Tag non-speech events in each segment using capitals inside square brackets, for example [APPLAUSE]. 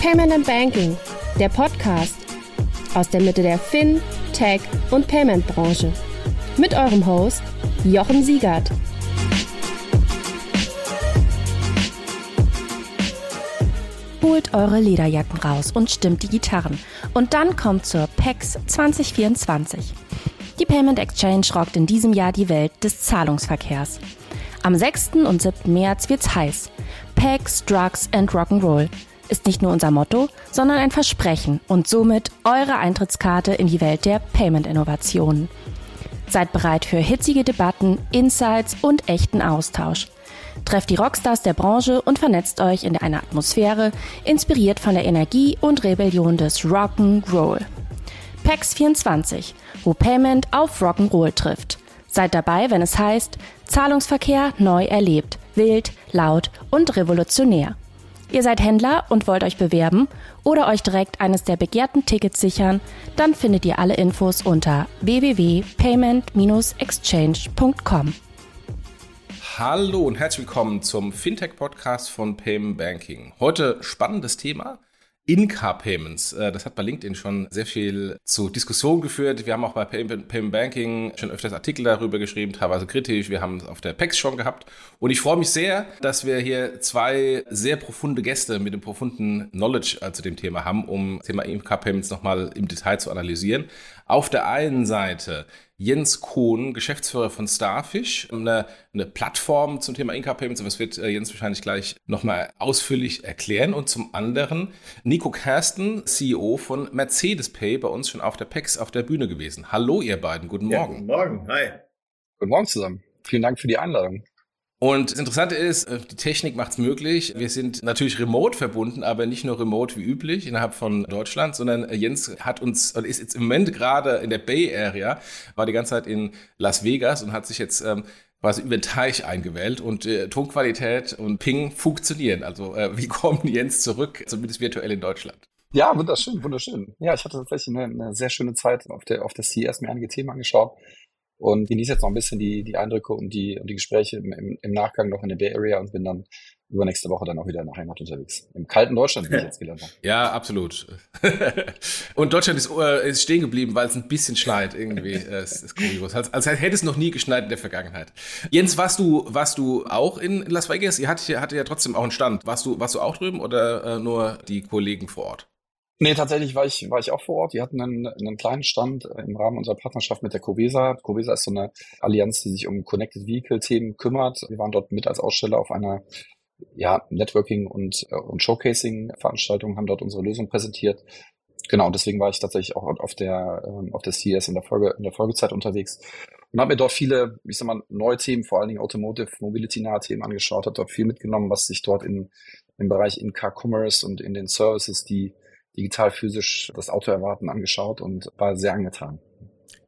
Payment Banking, der Podcast aus der Mitte der Fin, Tech und Payment Branche. Mit eurem Host Jochen Siegert. Holt eure Lederjacken raus und stimmt die Gitarren. Und dann kommt zur PEX 2024. Die Payment Exchange rockt in diesem Jahr die Welt des Zahlungsverkehrs. Am 6. und 7. März wird's heiß. PEX, Drugs and Rock'n'Roll ist nicht nur unser Motto, sondern ein Versprechen und somit eure Eintrittskarte in die Welt der Payment-Innovationen. Seid bereit für hitzige Debatten, Insights und echten Austausch. Trefft die Rockstars der Branche und vernetzt euch in einer Atmosphäre, inspiriert von der Energie und Rebellion des Rock'n'Roll. PAX 24, wo Payment auf Rock'n'Roll trifft. Seid dabei, wenn es heißt Zahlungsverkehr neu erlebt, wild, laut und revolutionär. Ihr seid Händler und wollt euch bewerben oder euch direkt eines der begehrten Tickets sichern, dann findet ihr alle Infos unter www.payment-exchange.com. Hallo und herzlich willkommen zum Fintech-Podcast von Payment Banking. Heute spannendes Thema. In-Car-Payments. Äh, das hat bei LinkedIn schon sehr viel zu Diskussionen geführt. Wir haben auch bei Payment Banking schon öfters Artikel darüber geschrieben, teilweise kritisch. Wir haben es auf der PEX schon gehabt. Und ich freue mich sehr, dass wir hier zwei sehr profunde Gäste mit dem profunden Knowledge äh, zu dem Thema haben, um das Thema In-Car-Payments nochmal im Detail zu analysieren. Auf der einen Seite Jens Kohn, Geschäftsführer von Starfish, eine, eine Plattform zum Thema Inca Payments. Das wird äh, Jens wahrscheinlich gleich nochmal ausführlich erklären. Und zum anderen Nico Kersten, CEO von Mercedes Pay, bei uns schon auf der PEX auf der Bühne gewesen. Hallo, ihr beiden. Guten Morgen. Ja, guten Morgen. Hi. Guten Morgen zusammen. Vielen Dank für die Einladung. Und das Interessante ist, äh, die Technik macht es möglich. Wir sind natürlich remote verbunden, aber nicht nur remote wie üblich innerhalb von Deutschland, sondern äh, Jens hat uns, ist jetzt im Moment gerade in der Bay Area, war die ganze Zeit in Las Vegas und hat sich jetzt ähm, quasi über den Teich eingewählt und äh, Tonqualität und Ping funktionieren. Also äh, wie [LAUGHS] kommt Jens zurück, zumindest virtuell in Deutschland? Ja, wunderschön, wunderschön. Ja, ich hatte tatsächlich eine, eine sehr schöne Zeit auf der, auf der CES mir einige Themen angeschaut und genieße jetzt noch ein bisschen die, die Eindrücke und die, und die Gespräche im, im, im Nachgang noch in der Bay Area und bin dann übernächste Woche dann auch wieder in der Heimat unterwegs. Im kalten Deutschland, wie ich jetzt gelernt habe. Ja, absolut. [LAUGHS] und Deutschland ist, äh, ist stehen geblieben, weil es ein bisschen schneit irgendwie. [LAUGHS] Es ist kurios. Als, als hätte es noch nie geschneit in der Vergangenheit. Jens, warst du, warst du auch in Las Vegas? Ihr hattet, hattet ja trotzdem auch einen Stand. Warst du, warst du auch drüben oder äh, nur die Kollegen vor Ort? Nee, tatsächlich war ich, war ich auch vor Ort. Die hatten einen, einen kleinen Stand äh, im Rahmen unserer Partnerschaft mit der Covesa. Covesa ist so eine Allianz, die sich um Connected Vehicle Themen kümmert. Wir waren dort mit als Aussteller auf einer ja, Networking und, äh, und Showcasing Veranstaltung, haben dort unsere Lösung präsentiert. Genau, deswegen war ich tatsächlich auch auf der, ähm, auf der CS in der Folge, in der Folgezeit unterwegs und habe mir dort viele, ich sag mal, neue Themen, vor allen Dingen Automotive, Mobility nahe Themen angeschaut, habe dort viel mitgenommen, was sich dort in, im Bereich In-Car Commerce und in den Services, die digital physisch das Auto erwarten angeschaut und war sehr angetan.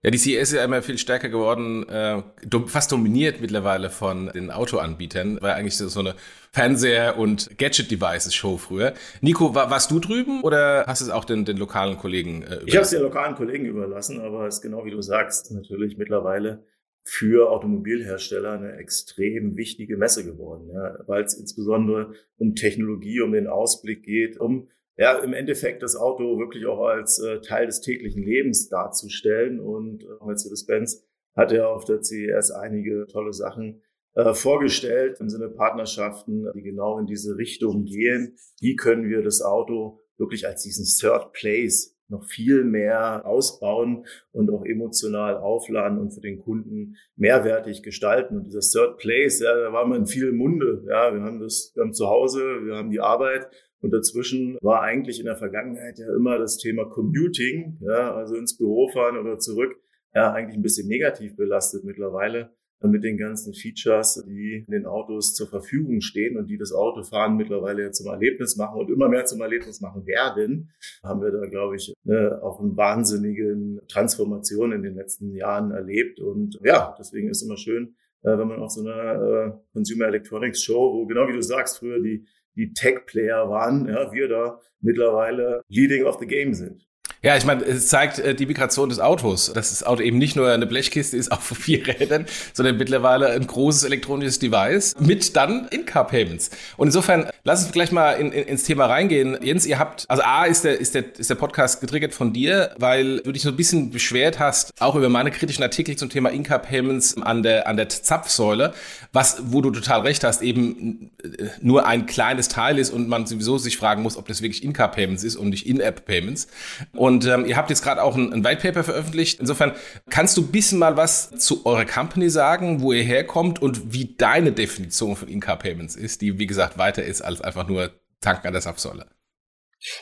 Ja, die CES ist ja immer viel stärker geworden, äh, fast dominiert mittlerweile von den Autoanbietern. War eigentlich so eine Fernseher- und Gadget-Devices-Show früher. Nico, war, warst du drüben oder hast du es auch den, den lokalen Kollegen äh, überlassen? Ich habe es den lokalen Kollegen überlassen, aber es ist genau wie du sagst, natürlich mittlerweile für Automobilhersteller eine extrem wichtige Messe geworden, ja, weil es insbesondere um Technologie, um den Ausblick geht, um ja, im Endeffekt das Auto wirklich auch als äh, Teil des täglichen Lebens darzustellen. Und äh, Mercedes-Benz hat ja auf der CES einige tolle Sachen äh, vorgestellt im Sinne Partnerschaften, die genau in diese Richtung gehen. Wie können wir das Auto wirklich als diesen Third Place noch viel mehr ausbauen und auch emotional aufladen und für den Kunden mehrwertig gestalten. Und dieser Third Place, ja, da war man in vielen Munde. Ja, wir haben das, wir haben zu Hause, wir haben die Arbeit und dazwischen war eigentlich in der Vergangenheit ja immer das Thema Commuting, ja, also ins Büro fahren oder zurück, ja, eigentlich ein bisschen negativ belastet mittlerweile mit den ganzen Features, die in den Autos zur Verfügung stehen und die das Autofahren mittlerweile zum Erlebnis machen und immer mehr zum Erlebnis machen werden, haben wir da, glaube ich, ne, auch eine wahnsinnigen Transformation in den letzten Jahren erlebt. Und ja, deswegen ist immer schön, äh, wenn man auf so einer äh, Consumer Electronics Show, wo genau wie du sagst, früher die die Tech-Player waren, ja, wir da mittlerweile leading of the game sind. Ja, ich meine, es zeigt äh, die Migration des Autos, dass das Auto eben nicht nur eine Blechkiste ist [LAUGHS] auf vier Rädern, sondern mittlerweile ein großes elektronisches Device mit dann In-Car-Payments. Und insofern, lass uns gleich mal in, in, ins Thema reingehen. Jens, ihr habt, also A, ist der, ist der, ist der Podcast getriggert von dir, weil du dich so ein bisschen beschwert hast, auch über meine kritischen Artikel zum Thema In-Car-Payments an der, an der Zapfsäule, was, wo du total recht hast, eben äh, nur ein kleines Teil ist und man sowieso sich fragen muss, ob das wirklich In-Car-Payments ist und nicht In-App-Payments. Und und ähm, ihr habt jetzt gerade auch ein, ein White Paper veröffentlicht. Insofern kannst du ein bisschen mal was zu eurer Company sagen, wo ihr herkommt und wie deine Definition von In-Car Payments ist, die wie gesagt weiter ist als einfach nur tanken an der Zapfsäule.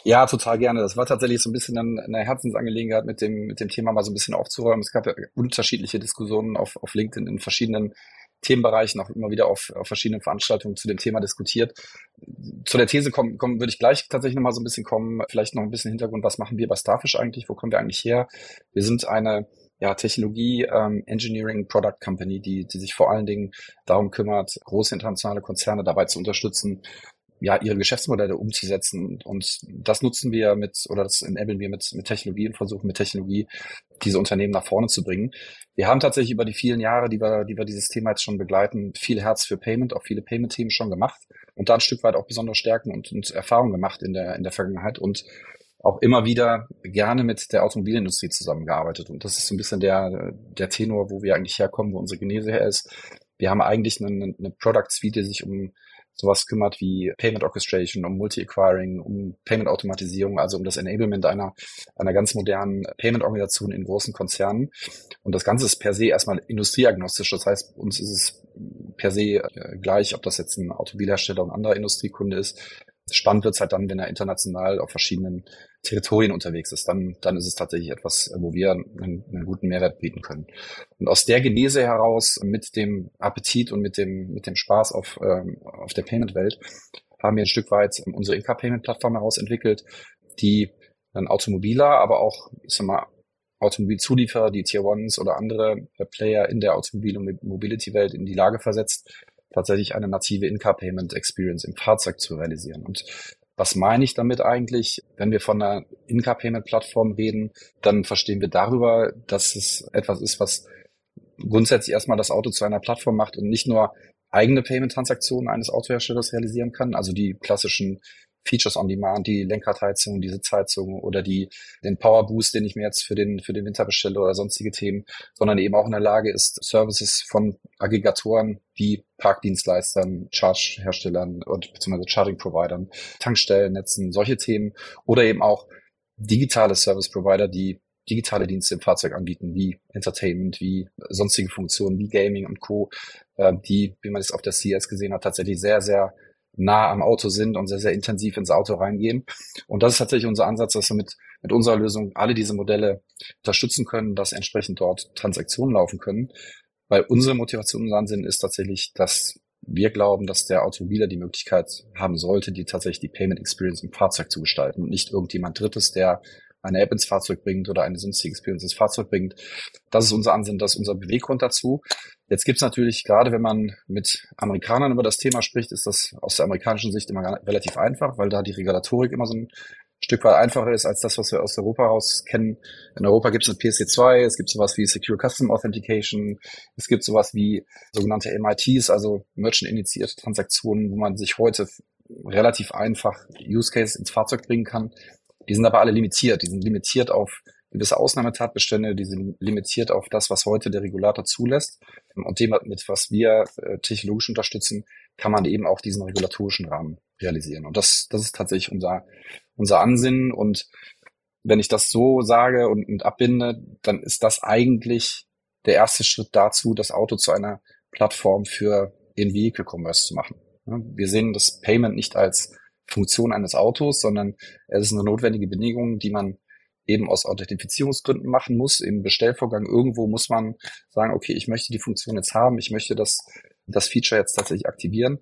Ja, total gerne. Das war tatsächlich so ein bisschen eine Herzensangelegenheit mit dem, mit dem Thema mal so ein bisschen aufzuräumen. Es gab ja unterschiedliche Diskussionen auf, auf LinkedIn in verschiedenen Themenbereichen auch immer wieder auf, auf verschiedenen Veranstaltungen zu dem Thema diskutiert. Zu der These kommen, kommen würde ich gleich tatsächlich noch mal so ein bisschen kommen, vielleicht noch ein bisschen Hintergrund, was machen wir bei Starfish eigentlich, wo kommen wir eigentlich her? Wir sind eine ja, Technologie ähm, Engineering Product Company, die, die sich vor allen Dingen darum kümmert, große internationale Konzerne dabei zu unterstützen, ja, ihre Geschäftsmodelle umzusetzen. Und das nutzen wir mit, oder das enablen wir mit, mit Technologie und versuchen mit Technologie diese Unternehmen nach vorne zu bringen. Wir haben tatsächlich über die vielen Jahre, die wir, die wir dieses Thema jetzt schon begleiten, viel Herz für Payment, auch viele Payment-Themen schon gemacht und da ein Stück weit auch besondere Stärken und, und Erfahrungen gemacht in der, in der Vergangenheit und auch immer wieder gerne mit der Automobilindustrie zusammengearbeitet. Und das ist so ein bisschen der, der Tenor, wo wir eigentlich herkommen, wo unsere Genese her ist. Wir haben eigentlich eine, eine Product Suite, die sich um sowas kümmert wie Payment Orchestration, um Multi-Acquiring, um Payment-Automatisierung, also um das Enablement einer, einer ganz modernen Payment-Organisation in großen Konzernen. Und das Ganze ist per se erstmal industrieagnostisch. Das heißt, uns ist es per se äh, gleich, ob das jetzt ein Automobilhersteller und anderer Industriekunde ist. Spannend wird es halt dann, wenn er international auf verschiedenen Territorien unterwegs ist. Dann, dann ist es tatsächlich etwas, wo wir einen, einen guten Mehrwert bieten können. Und aus der Genese heraus, mit dem Appetit und mit dem, mit dem Spaß auf, ähm, auf der Payment-Welt, haben wir ein Stück weit unsere Inca-Payment-Plattform herausentwickelt, die dann Automobiler, aber auch, ich sag mal, Automobilzulieferer, die Tier Ones oder andere Player in der Automobil- und Mobility-Welt in die Lage versetzt, tatsächlich eine native In-Car-Payment-Experience im Fahrzeug zu realisieren. Und was meine ich damit eigentlich? Wenn wir von einer In-Car-Payment-Plattform reden, dann verstehen wir darüber, dass es etwas ist, was grundsätzlich erstmal das Auto zu einer Plattform macht und nicht nur eigene Payment-Transaktionen eines Autoherstellers realisieren kann, also die klassischen Features on Demand, die Lenkradheizung, die Sitzheizung oder die, den Power Boost, den ich mir jetzt für den, für den Winter bestelle oder sonstige Themen, sondern eben auch in der Lage ist, Services von Aggregatoren wie Parkdienstleistern, Charge-Herstellern und beziehungsweise Charging-Providern, Tankstellennetzen, solche Themen oder eben auch digitale Service-Provider, die digitale Dienste im Fahrzeug anbieten, wie Entertainment, wie sonstige Funktionen, wie Gaming und Co., äh, die, wie man es auf der CS gesehen hat, tatsächlich sehr, sehr nah am Auto sind und sehr, sehr intensiv ins Auto reingehen. Und das ist tatsächlich unser Ansatz, dass wir mit, mit unserer Lösung alle diese Modelle unterstützen können, dass entsprechend dort Transaktionen laufen können. Weil unsere Motivation, unser Ansinn ist tatsächlich, dass wir glauben, dass der Automobiler die Möglichkeit haben sollte, die tatsächlich die Payment Experience im Fahrzeug zu gestalten und nicht irgendjemand Drittes, der eine App ins Fahrzeug bringt oder eine sonstige Experience ins Fahrzeug bringt. Das ist unser Ansinn, das ist unser Beweggrund dazu. Jetzt gibt's natürlich, gerade wenn man mit Amerikanern über das Thema spricht, ist das aus der amerikanischen Sicht immer relativ einfach, weil da die Regulatorik immer so ein Stück weit einfacher ist als das, was wir aus Europa raus kennen. In Europa gibt es eine PSC2, es gibt sowas wie Secure Custom Authentication, es gibt sowas wie sogenannte MITs, also Merchant-initiierte Transaktionen, wo man sich heute relativ einfach Use Case ins Fahrzeug bringen kann. Die sind aber alle limitiert. Die sind limitiert auf gewisse Ausnahmetatbestände, die sind limitiert auf das, was heute der Regulator zulässt. Und dem, mit was wir äh, technologisch unterstützen, kann man eben auch diesen regulatorischen Rahmen realisieren. Und das, das ist tatsächlich unser, unser Ansinnen. Und wenn ich das so sage und, und abbinde, dann ist das eigentlich der erste Schritt dazu, das Auto zu einer Plattform für In-Vehicle-Commerce zu machen. Wir sehen das Payment nicht als Funktion eines Autos, sondern es ist eine notwendige Bedingung, die man eben aus Authentifizierungsgründen machen muss. Im Bestellvorgang irgendwo muss man sagen, okay, ich möchte die Funktion jetzt haben, ich möchte das, das Feature jetzt tatsächlich aktivieren.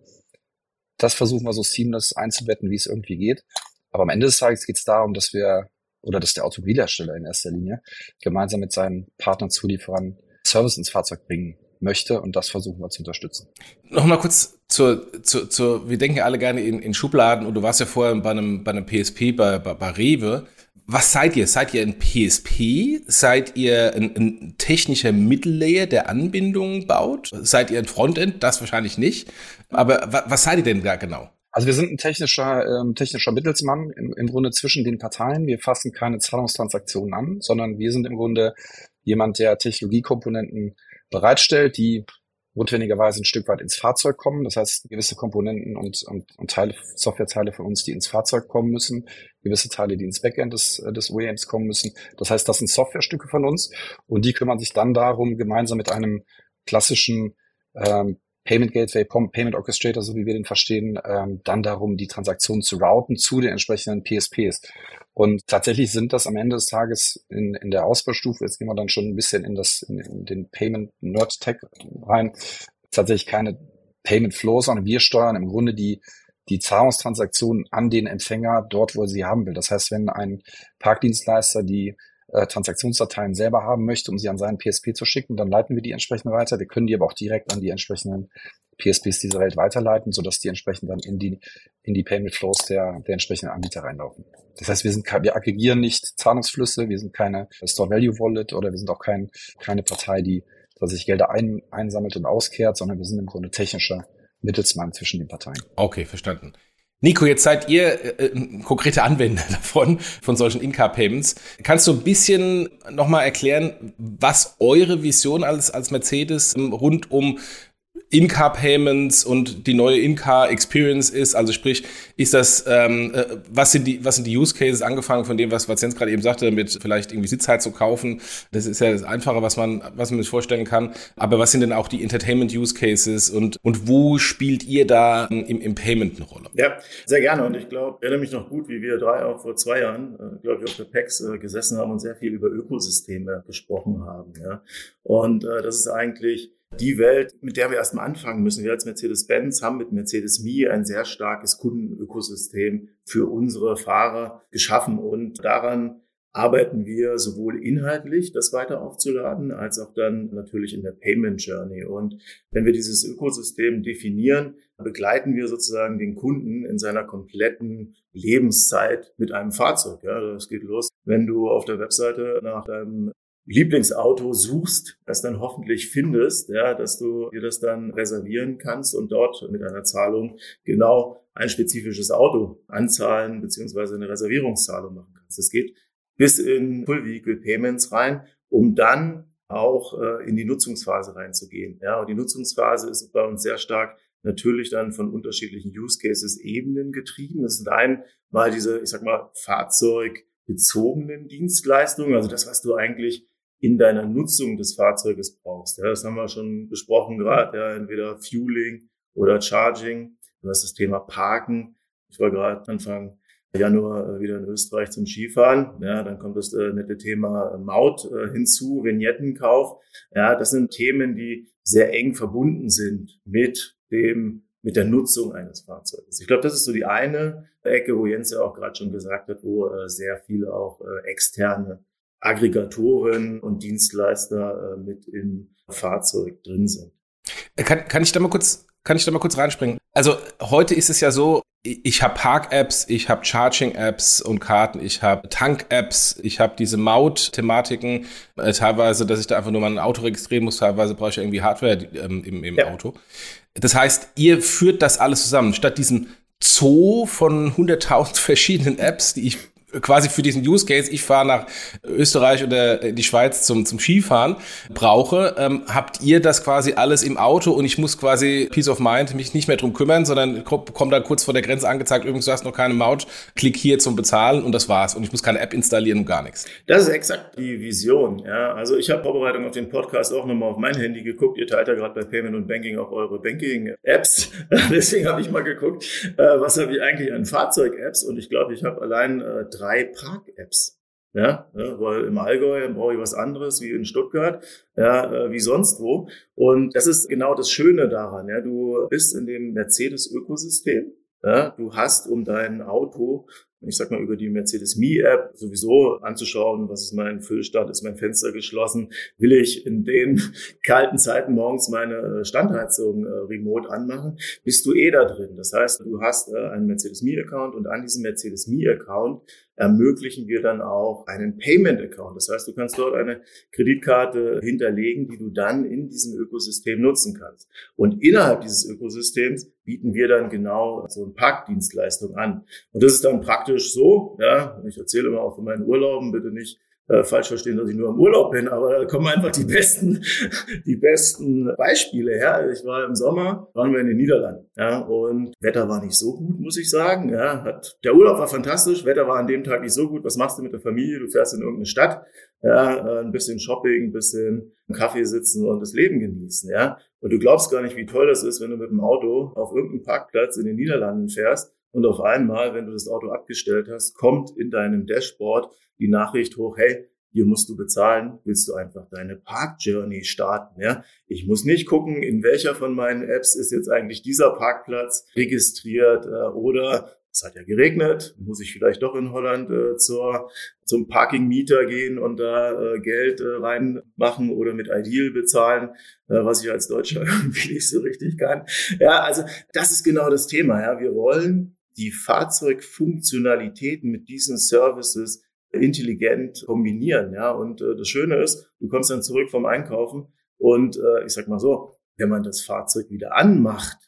Das versuchen wir so seamless einzubetten, wie es irgendwie geht. Aber am Ende des Tages geht es darum, dass wir oder dass der Automobilhersteller in erster Linie gemeinsam mit seinen Partnern, Zulieferern Service ins Fahrzeug bringen möchte und das versuchen wir zu unterstützen. Nochmal kurz zur, zur, zur, wir denken alle gerne in, in Schubladen und du warst ja vorher bei einem, bei einem PSP, bei, bei, bei Rewe. Was seid ihr? Seid ihr ein PSP? Seid ihr ein, ein technischer Mittellayer, der Anbindungen baut? Seid ihr ein Frontend? Das wahrscheinlich nicht. Aber was seid ihr denn da genau? Also wir sind ein technischer, ähm, technischer Mittelsmann im, im Grunde zwischen den Parteien. Wir fassen keine Zahlungstransaktionen an, sondern wir sind im Grunde jemand, der Technologiekomponenten bereitstellt, die notwendigerweise ein Stück weit ins Fahrzeug kommen. Das heißt, gewisse Komponenten und, und, und Teile, Softwareteile von uns, die ins Fahrzeug kommen müssen, gewisse Teile, die ins Backend des, des OEMs kommen müssen. Das heißt, das sind Softwarestücke von uns und die kümmern sich dann darum, gemeinsam mit einem klassischen ähm, Payment Gateway, Payment Orchestrator, so wie wir den verstehen, ähm, dann darum, die Transaktionen zu routen zu den entsprechenden PSPs. Und tatsächlich sind das am Ende des Tages in, in der Ausbaustufe, jetzt gehen wir dann schon ein bisschen in das, in, in den Payment Nerd Tech rein, tatsächlich keine Payment Flows, sondern wir steuern im Grunde die, die Zahlungstransaktionen an den Empfänger dort, wo er sie haben will. Das heißt, wenn ein Parkdienstleister die äh, Transaktionsdateien selber haben möchte, um sie an seinen PSP zu schicken, dann leiten wir die entsprechend weiter. Wir können die aber auch direkt an die entsprechenden PSPs dieser Welt weiterleiten, sodass die entsprechend dann in die, in die Payment Flows der, der entsprechenden Anbieter reinlaufen. Das heißt, wir sind, wir aggregieren nicht Zahlungsflüsse, wir sind keine Store Value Wallet oder wir sind auch kein, keine Partei, die sich Gelder ein, einsammelt und auskehrt, sondern wir sind im Grunde technischer Mittelsmann zwischen den Parteien. Okay, verstanden. Nico, jetzt seid ihr äh, konkrete Anwender [LAUGHS] davon, von solchen In-Car-Payments. Kannst du ein bisschen nochmal erklären, was eure Vision als, als Mercedes ähm, rund um in-Car-Payments und die neue In-Car-Experience ist. Also sprich, ist das, ähm, äh, was sind die, was sind die Use Cases, angefangen von dem, was, Jens gerade eben sagte, mit vielleicht irgendwie Sitzheit zu kaufen. Das ist ja das Einfache, was man, was man sich vorstellen kann. Aber was sind denn auch die Entertainment-Use Cases und, und wo spielt ihr da im, im Payment eine Rolle? Ja, sehr gerne. Und ich glaube, erinnere mich noch gut, wie wir drei auch vor zwei Jahren, äh, glaube ich, auf der PEX äh, gesessen haben und sehr viel über Ökosysteme gesprochen haben. Ja. Und äh, das ist eigentlich die Welt, mit der wir erstmal anfangen müssen. Wir als Mercedes-Benz haben mit Mercedes-Me ein sehr starkes Kundenökosystem für unsere Fahrer geschaffen und daran arbeiten wir sowohl inhaltlich, das weiter aufzuladen, als auch dann natürlich in der Payment Journey. Und wenn wir dieses Ökosystem definieren, begleiten wir sozusagen den Kunden in seiner kompletten Lebenszeit mit einem Fahrzeug. Ja, das geht los, wenn du auf der Webseite nach deinem Lieblingsauto suchst, das dann hoffentlich findest, ja, dass du dir das dann reservieren kannst und dort mit einer Zahlung genau ein spezifisches Auto anzahlen beziehungsweise eine Reservierungszahlung machen kannst. Das geht bis in Full Vehicle Payments rein, um dann auch äh, in die Nutzungsphase reinzugehen. Ja, und die Nutzungsphase ist bei uns sehr stark natürlich dann von unterschiedlichen Use Cases Ebenen getrieben. Das sind einmal diese, ich sag mal, fahrzeugbezogenen Dienstleistungen, also das, was du eigentlich in deiner Nutzung des Fahrzeuges brauchst. Ja, das haben wir schon besprochen gerade, ja, entweder Fueling oder Charging. Du hast das Thema Parken. Ich war gerade Anfang Januar äh, wieder in Österreich zum Skifahren. Ja, dann kommt das äh, nette Thema äh, Maut äh, hinzu, Vignettenkauf. Ja, das sind Themen, die sehr eng verbunden sind mit dem mit der Nutzung eines Fahrzeuges. Ich glaube, das ist so die eine Ecke, wo Jens ja auch gerade schon gesagt hat, wo äh, sehr viele auch äh, externe Aggregatoren und Dienstleister äh, mit im Fahrzeug drin sind. Äh, kann, kann ich da mal kurz kann ich da mal kurz reinspringen? Also heute ist es ja so, ich habe Park-Apps, ich habe Charging-Apps und Karten, ich habe Tank-Apps, ich habe diese Maut-Thematiken, äh, teilweise, dass ich da einfach nur mal ein Auto registrieren muss, teilweise brauche ich irgendwie Hardware ähm, im, im ja. Auto. Das heißt, ihr führt das alles zusammen. Statt diesem Zoo von 100.000 [LAUGHS] verschiedenen Apps, die ich quasi für diesen Use Case, ich fahre nach Österreich oder die Schweiz zum, zum Skifahren, brauche, ähm, habt ihr das quasi alles im Auto und ich muss quasi Peace of Mind mich nicht mehr drum kümmern, sondern komme dann kurz vor der Grenze angezeigt, übrigens, du hast noch keine Maut, klick hier zum Bezahlen und das war's. Und ich muss keine App installieren und gar nichts. Das ist exakt die Vision. Ja, also ich habe Vorbereitung auf den Podcast auch nochmal auf mein Handy geguckt. Ihr teilt ja gerade bei Payment und Banking auch eure Banking-Apps. [LAUGHS] Deswegen habe ich mal geguckt, äh, was habe ich eigentlich an Fahrzeug-Apps und ich glaube, ich habe allein äh, drei Park-Apps. Ja, ja, weil im Allgäu brauche ich was anderes wie in Stuttgart, ja, äh, wie sonst wo. Und das ist genau das Schöne daran. Ja, du bist in dem Mercedes-Ökosystem. Ja, du hast um dein Auto ich sag mal, über die Mercedes Me App sowieso anzuschauen, was ist mein Füllstand, ist mein Fenster geschlossen, will ich in den [LAUGHS] kalten Zeiten morgens meine Standheizung äh, remote anmachen, bist du eh da drin. Das heißt, du hast äh, einen Mercedes Me Account und an diesem Mercedes Me Account ermöglichen wir dann auch einen Payment Account. Das heißt, du kannst dort eine Kreditkarte hinterlegen, die du dann in diesem Ökosystem nutzen kannst. Und innerhalb dieses Ökosystems bieten wir dann genau so eine Parkdienstleistung an. Und das ist dann praktisch so, ja, ich erzähle immer auch von meinen Urlauben, bitte nicht äh, falsch verstehen, dass ich nur im Urlaub bin, aber da kommen einfach die besten, [LAUGHS] die besten Beispiele her. Ich war im Sommer, waren wir in den Niederlanden, ja, und Wetter war nicht so gut, muss ich sagen, ja, hat, der Urlaub war fantastisch, Wetter war an dem Tag nicht so gut. Was machst du mit der Familie? Du fährst in irgendeine Stadt, ja, äh, ein bisschen Shopping, ein bisschen Kaffee sitzen und das Leben genießen, ja. Und du glaubst gar nicht, wie toll das ist, wenn du mit dem Auto auf irgendeinem Parkplatz in den Niederlanden fährst und auf einmal, wenn du das Auto abgestellt hast, kommt in deinem Dashboard die Nachricht hoch, hey, hier musst du bezahlen, willst du einfach deine Park Journey starten, ja? Ich muss nicht gucken, in welcher von meinen Apps ist jetzt eigentlich dieser Parkplatz registriert äh, oder es hat ja geregnet, muss ich vielleicht doch in Holland äh, zur, zum Parking-Mieter gehen und da äh, Geld äh, reinmachen oder mit Ideal bezahlen, äh, was ich als Deutscher [LAUGHS] irgendwie nicht so richtig kann. Ja, also das ist genau das Thema. Ja, wir wollen die Fahrzeugfunktionalitäten mit diesen Services intelligent kombinieren. Ja, und äh, das Schöne ist, du kommst dann zurück vom Einkaufen und äh, ich sag mal so, wenn man das Fahrzeug wieder anmacht,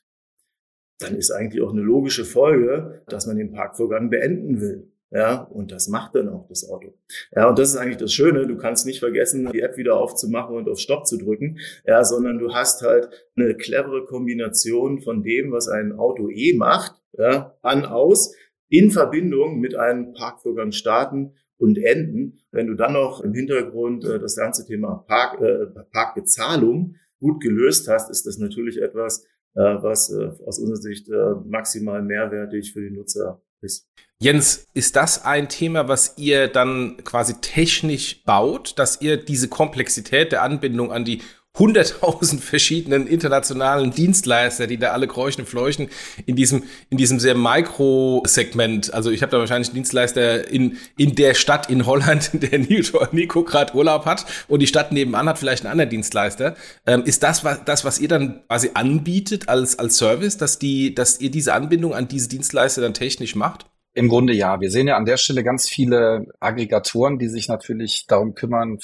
dann ist eigentlich auch eine logische Folge, dass man den Parkvorgang beenden will. Ja, und das macht dann auch das Auto. Ja, und das ist eigentlich das Schöne. Du kannst nicht vergessen, die App wieder aufzumachen und auf Stopp zu drücken. Ja, sondern du hast halt eine clevere Kombination von dem, was ein Auto eh macht, ja, an, aus, in Verbindung mit einem Parkvorgang starten und enden. Wenn du dann noch im Hintergrund äh, das ganze Thema Park, äh, Parkbezahlung gut gelöst hast, ist das natürlich etwas, äh, was äh, aus unserer Sicht äh, maximal mehrwertig für die Nutzer ist. Jens, ist das ein Thema, was ihr dann quasi technisch baut, dass ihr diese Komplexität der Anbindung an die hunderttausend [LAUGHS] verschiedenen internationalen Dienstleister, die da alle kreuchen und fleuchen in diesem, in diesem sehr Mikro-Segment. Also ich habe da wahrscheinlich einen Dienstleister in, in der Stadt in Holland, in [LAUGHS] der Nico gerade Urlaub hat und die Stadt nebenan hat vielleicht einen anderen Dienstleister. Ähm, ist das was, das, was ihr dann quasi anbietet als, als Service, dass die, dass ihr diese Anbindung an diese Dienstleister dann technisch macht? Im Grunde ja. Wir sehen ja an der Stelle ganz viele Aggregatoren, die sich natürlich darum kümmern,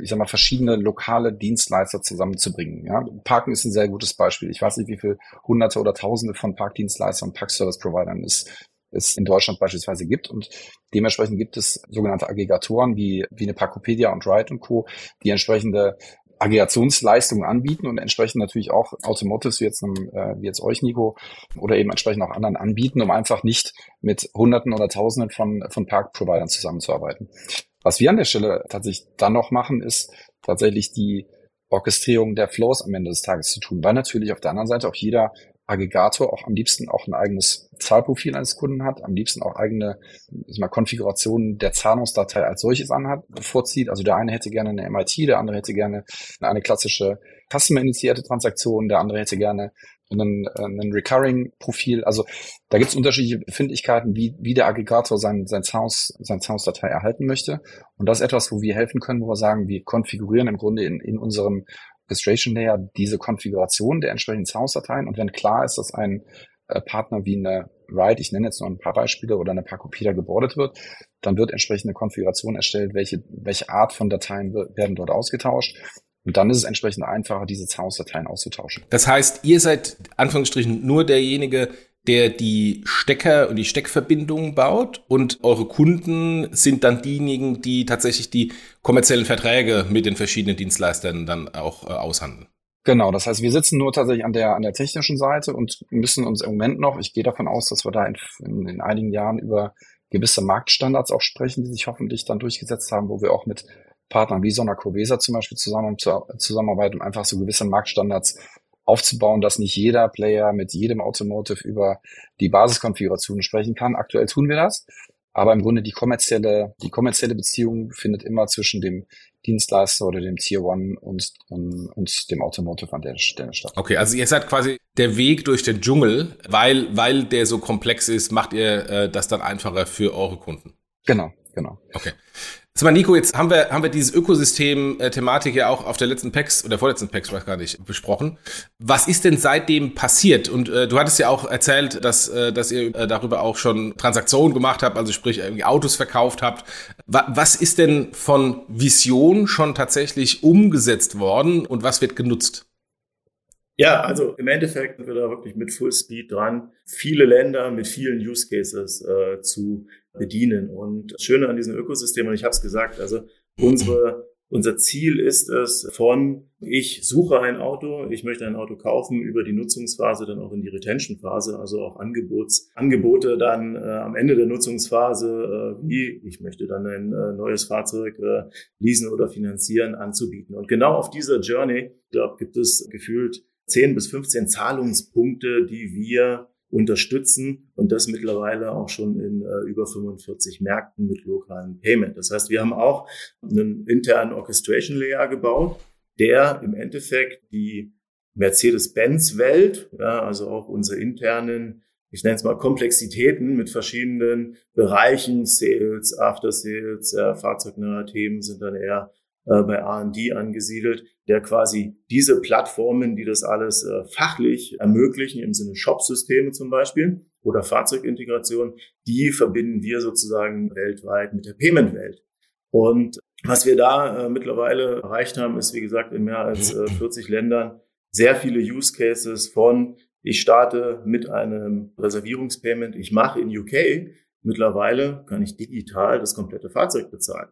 ich sag mal, verschiedene lokale Dienstleister zusammenzubringen. Ja, Parken ist ein sehr gutes Beispiel. Ich weiß nicht, wie viele Hunderte oder Tausende von Parkdienstleistern und Parkservice-Providern es, es in Deutschland beispielsweise gibt. Und dementsprechend gibt es sogenannte Aggregatoren wie, wie eine Parkopedia und Ride und Co., die entsprechende Aggregationsleistungen anbieten und entsprechend natürlich auch Automotives wie jetzt, äh, wie jetzt euch, Nico, oder eben entsprechend auch anderen anbieten, um einfach nicht mit Hunderten oder Tausenden von, von Park-Providern zusammenzuarbeiten. Was wir an der Stelle tatsächlich dann noch machen, ist tatsächlich die Orchestrierung der Flows am Ende des Tages zu tun, weil natürlich auf der anderen Seite auch jeder Aggregator auch am liebsten auch ein eigenes Zahlprofil eines Kunden hat, am liebsten auch eigene mal, Konfigurationen der Zahlungsdatei als solches anhat, vorzieht. Also der eine hätte gerne eine MIT, der andere hätte gerne eine klassische Customer-initiierte Transaktion, der andere hätte gerne einen, einen Recurring-Profil. Also da gibt es unterschiedliche Befindlichkeiten, wie, wie der Aggregator sein, sein Sounds, sein Sounds-Datei erhalten möchte. Und das ist etwas, wo wir helfen können, wo wir sagen, wir konfigurieren im Grunde in, in unserem Orchestration Layer diese Konfiguration der entsprechenden Sounds-Dateien und wenn klar ist, dass ein äh, Partner wie eine Ride, ich nenne jetzt nur ein paar Beispiele, oder eine Parkopedia gebordet wird, dann wird entsprechende Konfiguration erstellt, welche, welche Art von Dateien werden dort ausgetauscht. Und dann ist es entsprechend einfacher, diese Sounds-Dateien auszutauschen. Das heißt, ihr seid Anführungsstrichen nur derjenige, der die Stecker und die Steckverbindungen baut und eure Kunden sind dann diejenigen, die tatsächlich die kommerziellen Verträge mit den verschiedenen Dienstleistern dann auch äh, aushandeln. Genau, das heißt, wir sitzen nur tatsächlich an der, an der technischen Seite und müssen uns im Moment noch, ich gehe davon aus, dass wir da in, in, in einigen Jahren über gewisse Marktstandards auch sprechen, die sich hoffentlich dann durchgesetzt haben, wo wir auch mit Partnern wie Sona Covesa zum Beispiel zusammen, zusammenarbeiten, um einfach so gewisse Marktstandards aufzubauen, dass nicht jeder Player mit jedem Automotive über die Basiskonfiguration sprechen kann. Aktuell tun wir das. Aber im Grunde die kommerzielle, die kommerzielle Beziehung findet immer zwischen dem Dienstleister oder dem Tier One und, und, und dem Automotive an der Stelle statt. Okay, also ihr seid quasi der Weg durch den Dschungel, weil, weil der so komplex ist, macht ihr äh, das dann einfacher für eure Kunden. Genau, genau. Okay. Sag mal, Nico, jetzt haben wir, haben wir dieses Ökosystem-Thematik ja auch auf der letzten PEX oder vorletzten PEX, weiß gar nicht, besprochen. Was ist denn seitdem passiert? Und äh, du hattest ja auch erzählt, dass, äh, dass ihr äh, darüber auch schon Transaktionen gemacht habt, also sprich irgendwie Autos verkauft habt. Wa was ist denn von Vision schon tatsächlich umgesetzt worden und was wird genutzt? Ja, also im Endeffekt sind wir da wirklich mit Full Speed dran, viele Länder mit vielen Use Cases äh, zu bedienen. Und das Schöne an diesem Ökosystem, und ich habe es gesagt, also unsere, unser Ziel ist es von, ich suche ein Auto, ich möchte ein Auto kaufen, über die Nutzungsphase dann auch in die Retention-Phase, also auch Angebots, Angebote dann äh, am Ende der Nutzungsphase, äh, wie ich möchte dann ein äh, neues Fahrzeug äh, leasen oder finanzieren, anzubieten. Und genau auf dieser Journey, glaube, gibt es gefühlt 10 bis 15 Zahlungspunkte, die wir unterstützen und das mittlerweile auch schon in äh, über 45 Märkten mit lokalen Payment. Das heißt, wir haben auch einen internen Orchestration Layer gebaut, der im Endeffekt die Mercedes-Benz-Welt, ja, also auch unsere internen, ich nenne es mal Komplexitäten mit verschiedenen Bereichen, Sales, After Sales, ja, fahrzeugnahe Themen sind dann eher äh, bei R&D angesiedelt, der quasi diese Plattformen, die das alles äh, fachlich ermöglichen, im Sinne Shop-Systeme zum Beispiel oder Fahrzeugintegration, die verbinden wir sozusagen weltweit mit der Payment-Welt. Und was wir da äh, mittlerweile erreicht haben, ist, wie gesagt, in mehr als äh, 40 Ländern sehr viele Use Cases von, ich starte mit einem Reservierungspayment, ich mache in UK, mittlerweile kann ich digital das komplette Fahrzeug bezahlen.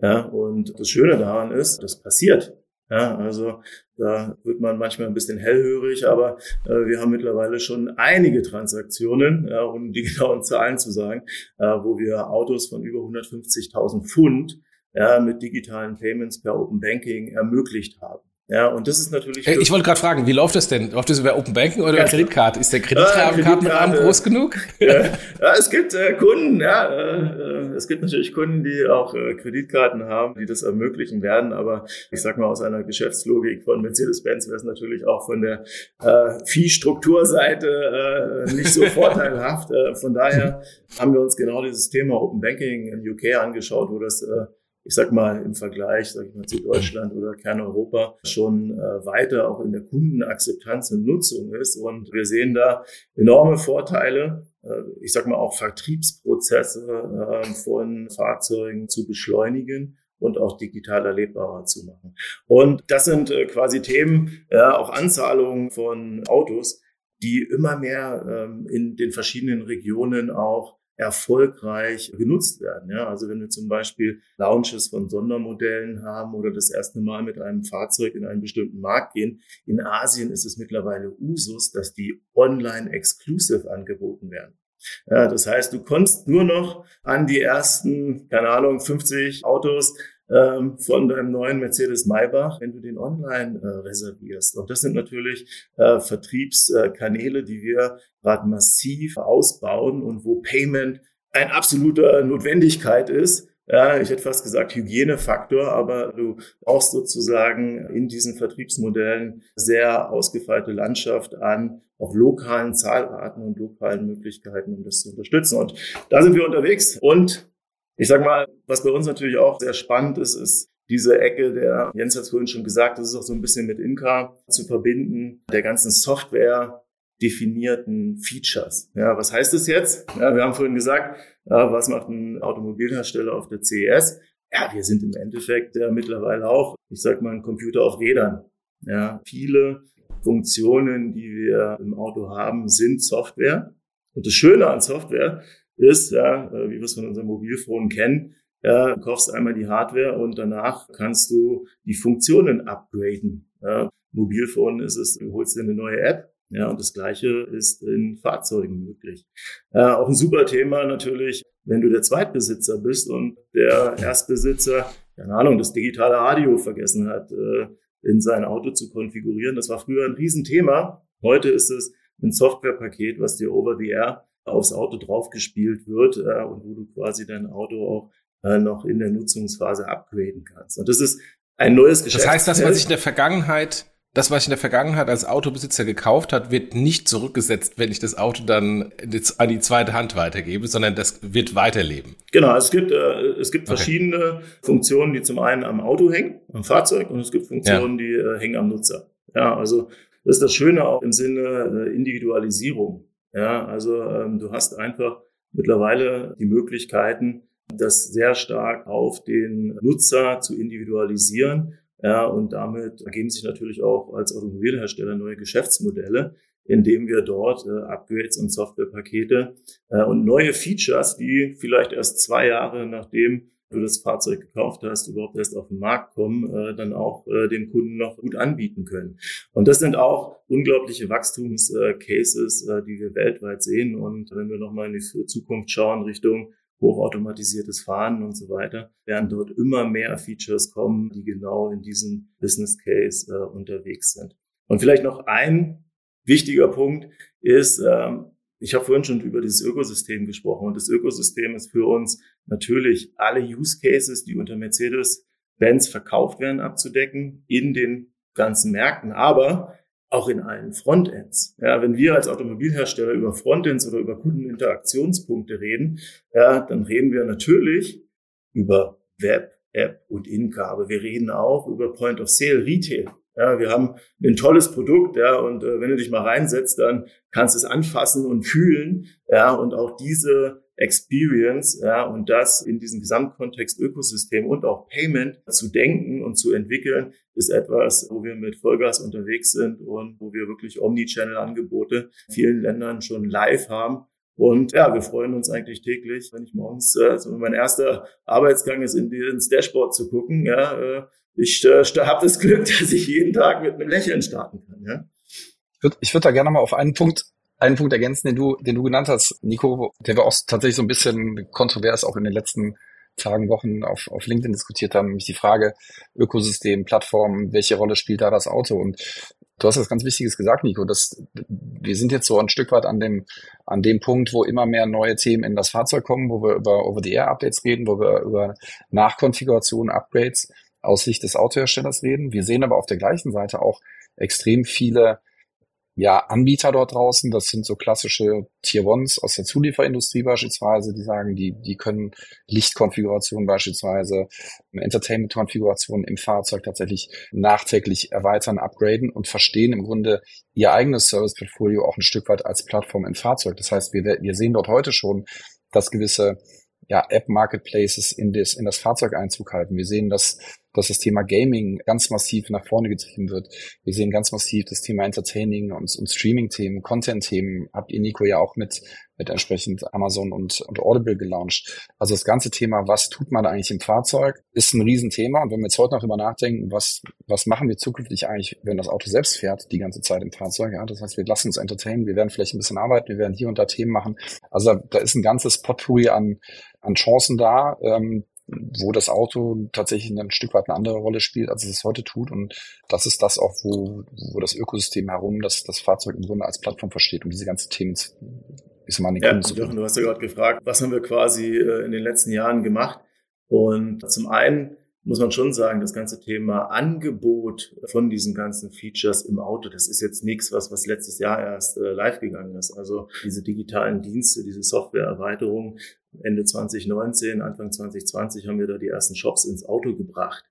Ja, und das Schöne daran ist, das passiert. Ja, also da wird man manchmal ein bisschen hellhörig, aber äh, wir haben mittlerweile schon einige Transaktionen, ja, um die [LAUGHS] genauen Zahlen zu sagen, äh, wo wir Autos von über 150.000 Pfund ja, mit digitalen Payments per Open Banking ermöglicht haben. Ja, und das ist natürlich. Ich wollte gerade fragen, wie läuft das denn? Läuft das über Open Banking oder über Kreditkarte? Ist der Kreditkartenrahmen äh, groß genug? [LAUGHS] Ja, ja es gibt äh, Kunden, ja, äh, es gibt natürlich Kunden, die auch äh, Kreditkarten haben, die das ermöglichen werden. Aber ich sag mal, aus einer Geschäftslogik von Mercedes-Benz wäre es natürlich auch von der äh, Fee-Strukturseite äh, nicht so [LAUGHS] vorteilhaft. Von daher haben wir uns genau dieses Thema Open Banking in UK angeschaut, wo das ich sag mal, im Vergleich, sag ich mal, zu Deutschland oder Kerneuropa schon äh, weiter auch in der Kundenakzeptanz und Nutzung ist. Und wir sehen da enorme Vorteile, äh, ich sag mal auch Vertriebsprozesse äh, von Fahrzeugen zu beschleunigen und auch digital erlebbarer zu machen. Und das sind äh, quasi Themen, ja, auch Anzahlungen von Autos, die immer mehr ähm, in den verschiedenen Regionen auch erfolgreich genutzt werden. Ja, also wenn wir zum Beispiel Launches von Sondermodellen haben oder das erste Mal mit einem Fahrzeug in einen bestimmten Markt gehen, in Asien ist es mittlerweile Usus, dass die online exclusive angeboten werden. Ja, das heißt, du konntest nur noch an die ersten, keine Ahnung, 50 Autos ähm, von deinem neuen Mercedes Maybach, wenn du den online äh, reservierst. Und das sind natürlich äh, Vertriebskanäle, die wir gerade massiv ausbauen und wo Payment ein absoluter Notwendigkeit ist. Ja, ich hätte fast gesagt Hygienefaktor, aber du brauchst sozusagen in diesen Vertriebsmodellen sehr ausgefeilte Landschaft an auch lokalen Zahlarten und lokalen Möglichkeiten, um das zu unterstützen. Und da sind wir unterwegs. Und ich sag mal, was bei uns natürlich auch sehr spannend ist, ist diese Ecke, der Jens hat es vorhin schon gesagt, das ist auch so ein bisschen mit Inka zu verbinden, der ganzen Software definierten Features. Ja, was heißt das jetzt? Ja, wir haben vorhin gesagt, ja, was macht ein Automobilhersteller auf der CES? Ja, wir sind im Endeffekt ja mittlerweile auch, ich sag mal, ein Computer auf Rädern. Ja, viele Funktionen, die wir im Auto haben, sind Software. Und das Schöne an Software ist, ja, äh, wie wir es von unserem Mobilfon kennen, ja, du kaufst einmal die Hardware und danach kannst du die Funktionen upgraden. Ja. Mobilfon ist es, du holst dir eine neue App, ja, und das Gleiche ist in Fahrzeugen möglich. Äh, auch ein super Thema natürlich, wenn du der Zweitbesitzer bist und der Erstbesitzer, keine Ahnung, das digitale Radio vergessen hat, äh, in sein Auto zu konfigurieren. Das war früher ein Riesenthema. Heute ist es ein Softwarepaket, was dir over the air aufs Auto draufgespielt wird äh, und wo du quasi dein Auto auch äh, noch in der Nutzungsphase upgraden kannst. Und das ist ein neues Geschäft. Das heißt, das, was ich in der Vergangenheit das, was ich in der Vergangenheit als Autobesitzer gekauft hat, wird nicht zurückgesetzt, wenn ich das Auto dann an die zweite Hand weitergebe, sondern das wird weiterleben. Genau, es gibt, äh, es gibt okay. verschiedene Funktionen, die zum einen am Auto hängen, am Fahrzeug, und es gibt Funktionen, ja. die äh, hängen am Nutzer. Ja, also das ist das Schöne auch im Sinne äh, Individualisierung. Ja, also ähm, du hast einfach mittlerweile die Möglichkeiten, das sehr stark auf den Nutzer zu individualisieren. Ja, und damit ergeben sich natürlich auch als Automobilhersteller neue Geschäftsmodelle, indem wir dort äh, Upgrades und Softwarepakete äh, und neue Features, die vielleicht erst zwei Jahre nachdem du das Fahrzeug gekauft hast, überhaupt erst auf den Markt kommen, äh, dann auch äh, dem Kunden noch gut anbieten können. Und das sind auch unglaubliche Wachstumscases, äh, die wir weltweit sehen. Und wenn wir nochmal in die Zukunft schauen Richtung hochautomatisiertes Fahren und so weiter, werden dort immer mehr Features kommen, die genau in diesem Business Case äh, unterwegs sind. Und vielleicht noch ein wichtiger Punkt ist, ähm, ich habe vorhin schon über dieses Ökosystem gesprochen und das Ökosystem ist für uns natürlich alle Use Cases, die unter Mercedes-Benz verkauft werden, abzudecken in den ganzen Märkten. Aber auch in allen Frontends. Ja, wenn wir als Automobilhersteller über Frontends oder über Kundeninteraktionspunkte reden, ja, dann reden wir natürlich über Web, App und Inka, aber wir reden auch über Point of Sale Retail. Ja, wir haben ein tolles Produkt, ja, und äh, wenn du dich mal reinsetzt, dann kannst du es anfassen und fühlen, ja, und auch diese Experience, ja, und das in diesem Gesamtkontext Ökosystem und auch Payment zu denken und zu entwickeln, ist etwas, wo wir mit Vollgas unterwegs sind und wo wir wirklich Omnichannel-Angebote in vielen Ländern schon live haben. Und ja, wir freuen uns eigentlich täglich, wenn ich morgens, also mein erster Arbeitsgang ist, ins Dashboard zu gucken. Ja, äh, ich äh, habe das Glück, [LAUGHS] dass ich jeden Tag mit einem Lächeln starten kann. Ja. Ich würde ich würd da gerne mal auf einen Punkt einen Punkt ergänzen, den du, den du genannt hast, Nico, der wir auch tatsächlich so ein bisschen kontrovers auch in den letzten Tagen, Wochen auf, auf LinkedIn diskutiert haben, nämlich die Frage Ökosystem, Plattform, welche Rolle spielt da das Auto? Und du hast was ganz Wichtiges gesagt, Nico, dass wir sind jetzt so ein Stück weit an dem, an dem Punkt, wo immer mehr neue Themen in das Fahrzeug kommen, wo wir über Over-the-Air-Updates reden, wo wir über Nachkonfiguration, Upgrades aus Sicht des Autoherstellers reden. Wir sehen aber auf der gleichen Seite auch extrem viele ja, Anbieter dort draußen, das sind so klassische Tier Ones aus der Zulieferindustrie beispielsweise, die sagen, die, die können Lichtkonfigurationen beispielsweise, Entertainment-Konfigurationen im Fahrzeug tatsächlich nachträglich erweitern, upgraden und verstehen im Grunde ihr eigenes Service-Portfolio auch ein Stück weit als Plattform im Fahrzeug. Das heißt, wir, wir sehen dort heute schon, dass gewisse ja, App-Marketplaces in das, in das Fahrzeug Einzug halten. Wir sehen, dass, dass das Thema Gaming ganz massiv nach vorne getrieben wird. Wir sehen ganz massiv das Thema Entertaining und, und Streaming-Themen, Content-Themen. Habt ihr, Nico, ja auch mit, mit entsprechend Amazon und, und Audible gelauncht. Also das ganze Thema, was tut man eigentlich im Fahrzeug, ist ein Riesenthema. Und wenn wir jetzt heute noch darüber nachdenken, was, was machen wir zukünftig eigentlich, wenn das Auto selbst fährt, die ganze Zeit im Fahrzeug, ja, das heißt, wir lassen uns entertainen, wir werden vielleicht ein bisschen arbeiten, wir werden hier und da Themen machen. Also da, da ist ein ganzes Potpourri an, an Chancen da, ähm, wo das Auto tatsächlich ein Stück weit eine andere Rolle spielt, als es es heute tut. Und das ist das auch, wo, wo das Ökosystem herum das, das Fahrzeug im Grunde als Plattform versteht, um diese ganzen Themen ist mal ja, Jochen, du hast ja gerade gefragt, was haben wir quasi äh, in den letzten Jahren gemacht? Und zum einen muss man schon sagen, das ganze Thema Angebot von diesen ganzen Features im Auto, das ist jetzt nichts, was, was letztes Jahr erst äh, live gegangen ist. Also diese digitalen Dienste, diese Softwareerweiterung, Ende 2019, Anfang 2020 haben wir da die ersten Shops ins Auto gebracht.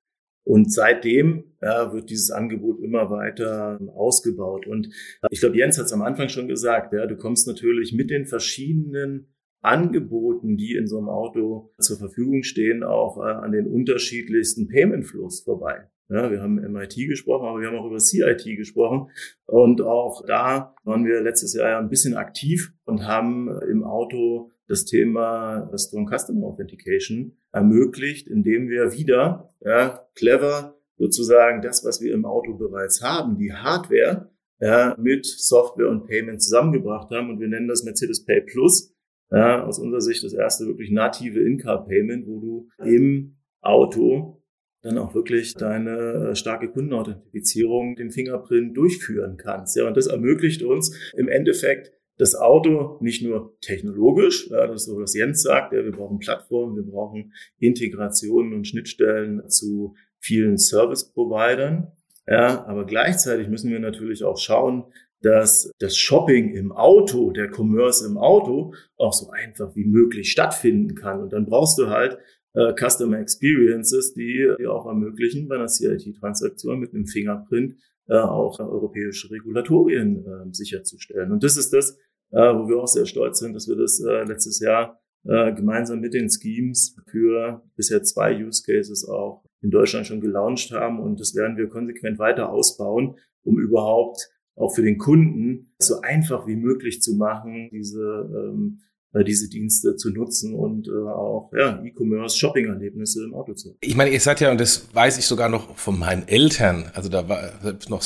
Und seitdem ja, wird dieses Angebot immer weiter ausgebaut. Und ich glaube, Jens hat es am Anfang schon gesagt, ja, du kommst natürlich mit den verschiedenen Angeboten, die in so einem Auto zur Verfügung stehen, auch äh, an den unterschiedlichsten Payment-Flows vorbei. Ja, wir haben MIT gesprochen, aber wir haben auch über CIT gesprochen. Und auch da waren wir letztes Jahr ja ein bisschen aktiv und haben im Auto das Thema Strong Customer Authentication ermöglicht, indem wir wieder ja, clever sozusagen das, was wir im Auto bereits haben, die Hardware, ja, mit Software und Payment zusammengebracht haben. Und wir nennen das Mercedes Pay Plus ja, aus unserer Sicht das erste wirklich native In-Car-Payment, wo du im Auto dann auch wirklich deine äh, starke Kundenauthentifizierung, den Fingerprint durchführen kannst. Ja, und das ermöglicht uns im Endeffekt das Auto nicht nur technologisch, ja, das ist so, was Jens sagt, ja, wir brauchen Plattformen, wir brauchen Integrationen und Schnittstellen zu vielen Service-Providern, ja, aber gleichzeitig müssen wir natürlich auch schauen, dass das Shopping im Auto, der Commerce im Auto auch so einfach wie möglich stattfinden kann. Und dann brauchst du halt äh, Customer Experiences, die, die auch ermöglichen, bei einer CIT-Transaktion mit einem Fingerprint äh, auch europäische Regulatorien äh, sicherzustellen. Und das ist das, wo wir auch sehr stolz sind, dass wir das äh, letztes Jahr äh, gemeinsam mit den Schemes für bisher zwei Use Cases auch in Deutschland schon gelauncht haben. Und das werden wir konsequent weiter ausbauen, um überhaupt auch für den Kunden so einfach wie möglich zu machen, diese, ähm, äh, diese Dienste zu nutzen und äh, auch ja, E-Commerce-Shopping-Erlebnisse im Auto zu. Ich meine, ihr seid ja, und das weiß ich sogar noch von meinen Eltern, also da war noch,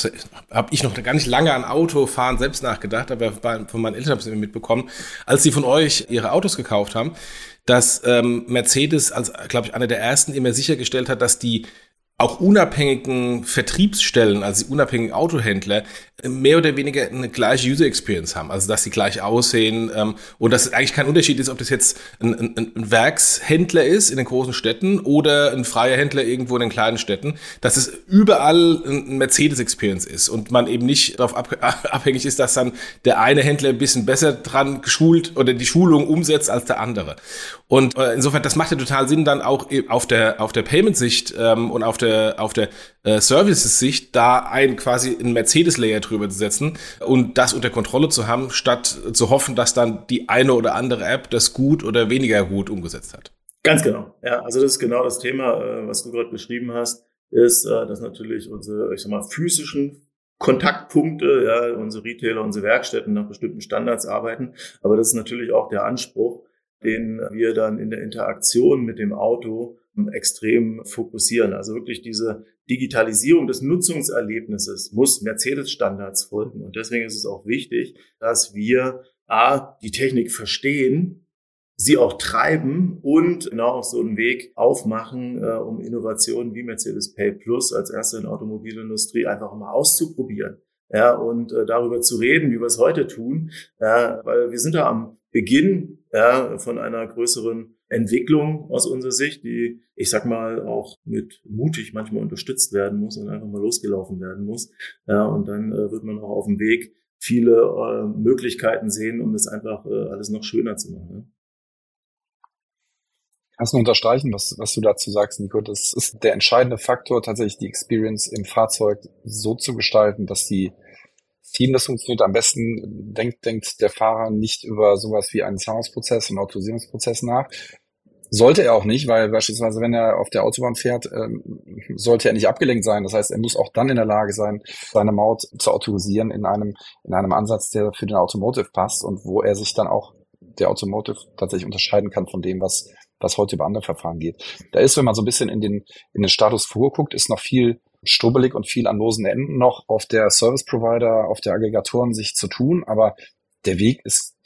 habe ich noch gar nicht lange an Autofahren selbst nachgedacht, aber von meinen Eltern habe ich es mitbekommen, als sie von euch ihre Autos gekauft haben, dass ähm, Mercedes als, glaube ich, einer der ersten immer sichergestellt hat, dass die auch unabhängigen Vertriebsstellen, also die unabhängigen Autohändler, mehr oder weniger eine gleiche User Experience haben, also dass sie gleich aussehen ähm, und dass es eigentlich kein Unterschied ist, ob das jetzt ein, ein, ein Werkshändler ist in den großen Städten oder ein freier Händler irgendwo in den kleinen Städten, dass es überall ein Mercedes-Experience ist und man eben nicht darauf ab, [LAUGHS] abhängig ist, dass dann der eine Händler ein bisschen besser dran geschult oder die Schulung umsetzt als der andere. Und äh, insofern, das macht ja total Sinn, dann auch auf der auf der Payment-Sicht ähm, und auf der auf der äh, Services-Sicht da ein quasi ein Mercedes-Layer zu setzen und das unter Kontrolle zu haben, statt zu hoffen, dass dann die eine oder andere App das gut oder weniger gut umgesetzt hat. Ganz genau. Ja, also das ist genau das Thema, äh, was du gerade beschrieben hast, ist, äh, dass natürlich unsere, ich sag mal, physischen Kontaktpunkte, ja, unsere Retailer, unsere Werkstätten nach bestimmten Standards arbeiten. Aber das ist natürlich auch der Anspruch, den wir dann in der Interaktion mit dem Auto extrem fokussieren. Also wirklich diese Digitalisierung des Nutzungserlebnisses muss Mercedes-Standards folgen. Und deswegen ist es auch wichtig, dass wir A, die Technik verstehen, sie auch treiben und genau auch so einen Weg aufmachen, äh, um Innovationen wie Mercedes Pay Plus als erste in der Automobilindustrie einfach mal auszuprobieren. Ja, und äh, darüber zu reden, wie wir es heute tun, ja, weil wir sind da am Beginn ja, von einer größeren Entwicklung aus unserer Sicht, die, ich sag mal, auch mit mutig manchmal unterstützt werden muss und einfach mal losgelaufen werden muss. Ja, und dann äh, wird man auch auf dem Weg viele äh, Möglichkeiten sehen, um das einfach äh, alles noch schöner zu machen. Ja. Kannst du unterstreichen, was, was du dazu sagst, Nico? Das ist der entscheidende Faktor, tatsächlich die Experience im Fahrzeug so zu gestalten, dass die Team, das funktioniert am besten, denkt, denkt der Fahrer nicht über sowas wie einen Zahlungsprozess und Autorisierungsprozess nach. Sollte er auch nicht, weil beispielsweise, wenn er auf der Autobahn fährt, ähm, sollte er nicht abgelenkt sein. Das heißt, er muss auch dann in der Lage sein, seine Maut zu autorisieren in einem, in einem Ansatz, der für den Automotive passt und wo er sich dann auch der Automotive tatsächlich unterscheiden kann von dem, was, was heute über andere Verfahren geht. Da ist, wenn man so ein bisschen in den, in den Status vorguckt, ist noch viel strubbelig und viel an losen Enden noch auf der Service Provider, auf der Aggregatoren sich zu tun, aber der Weg ist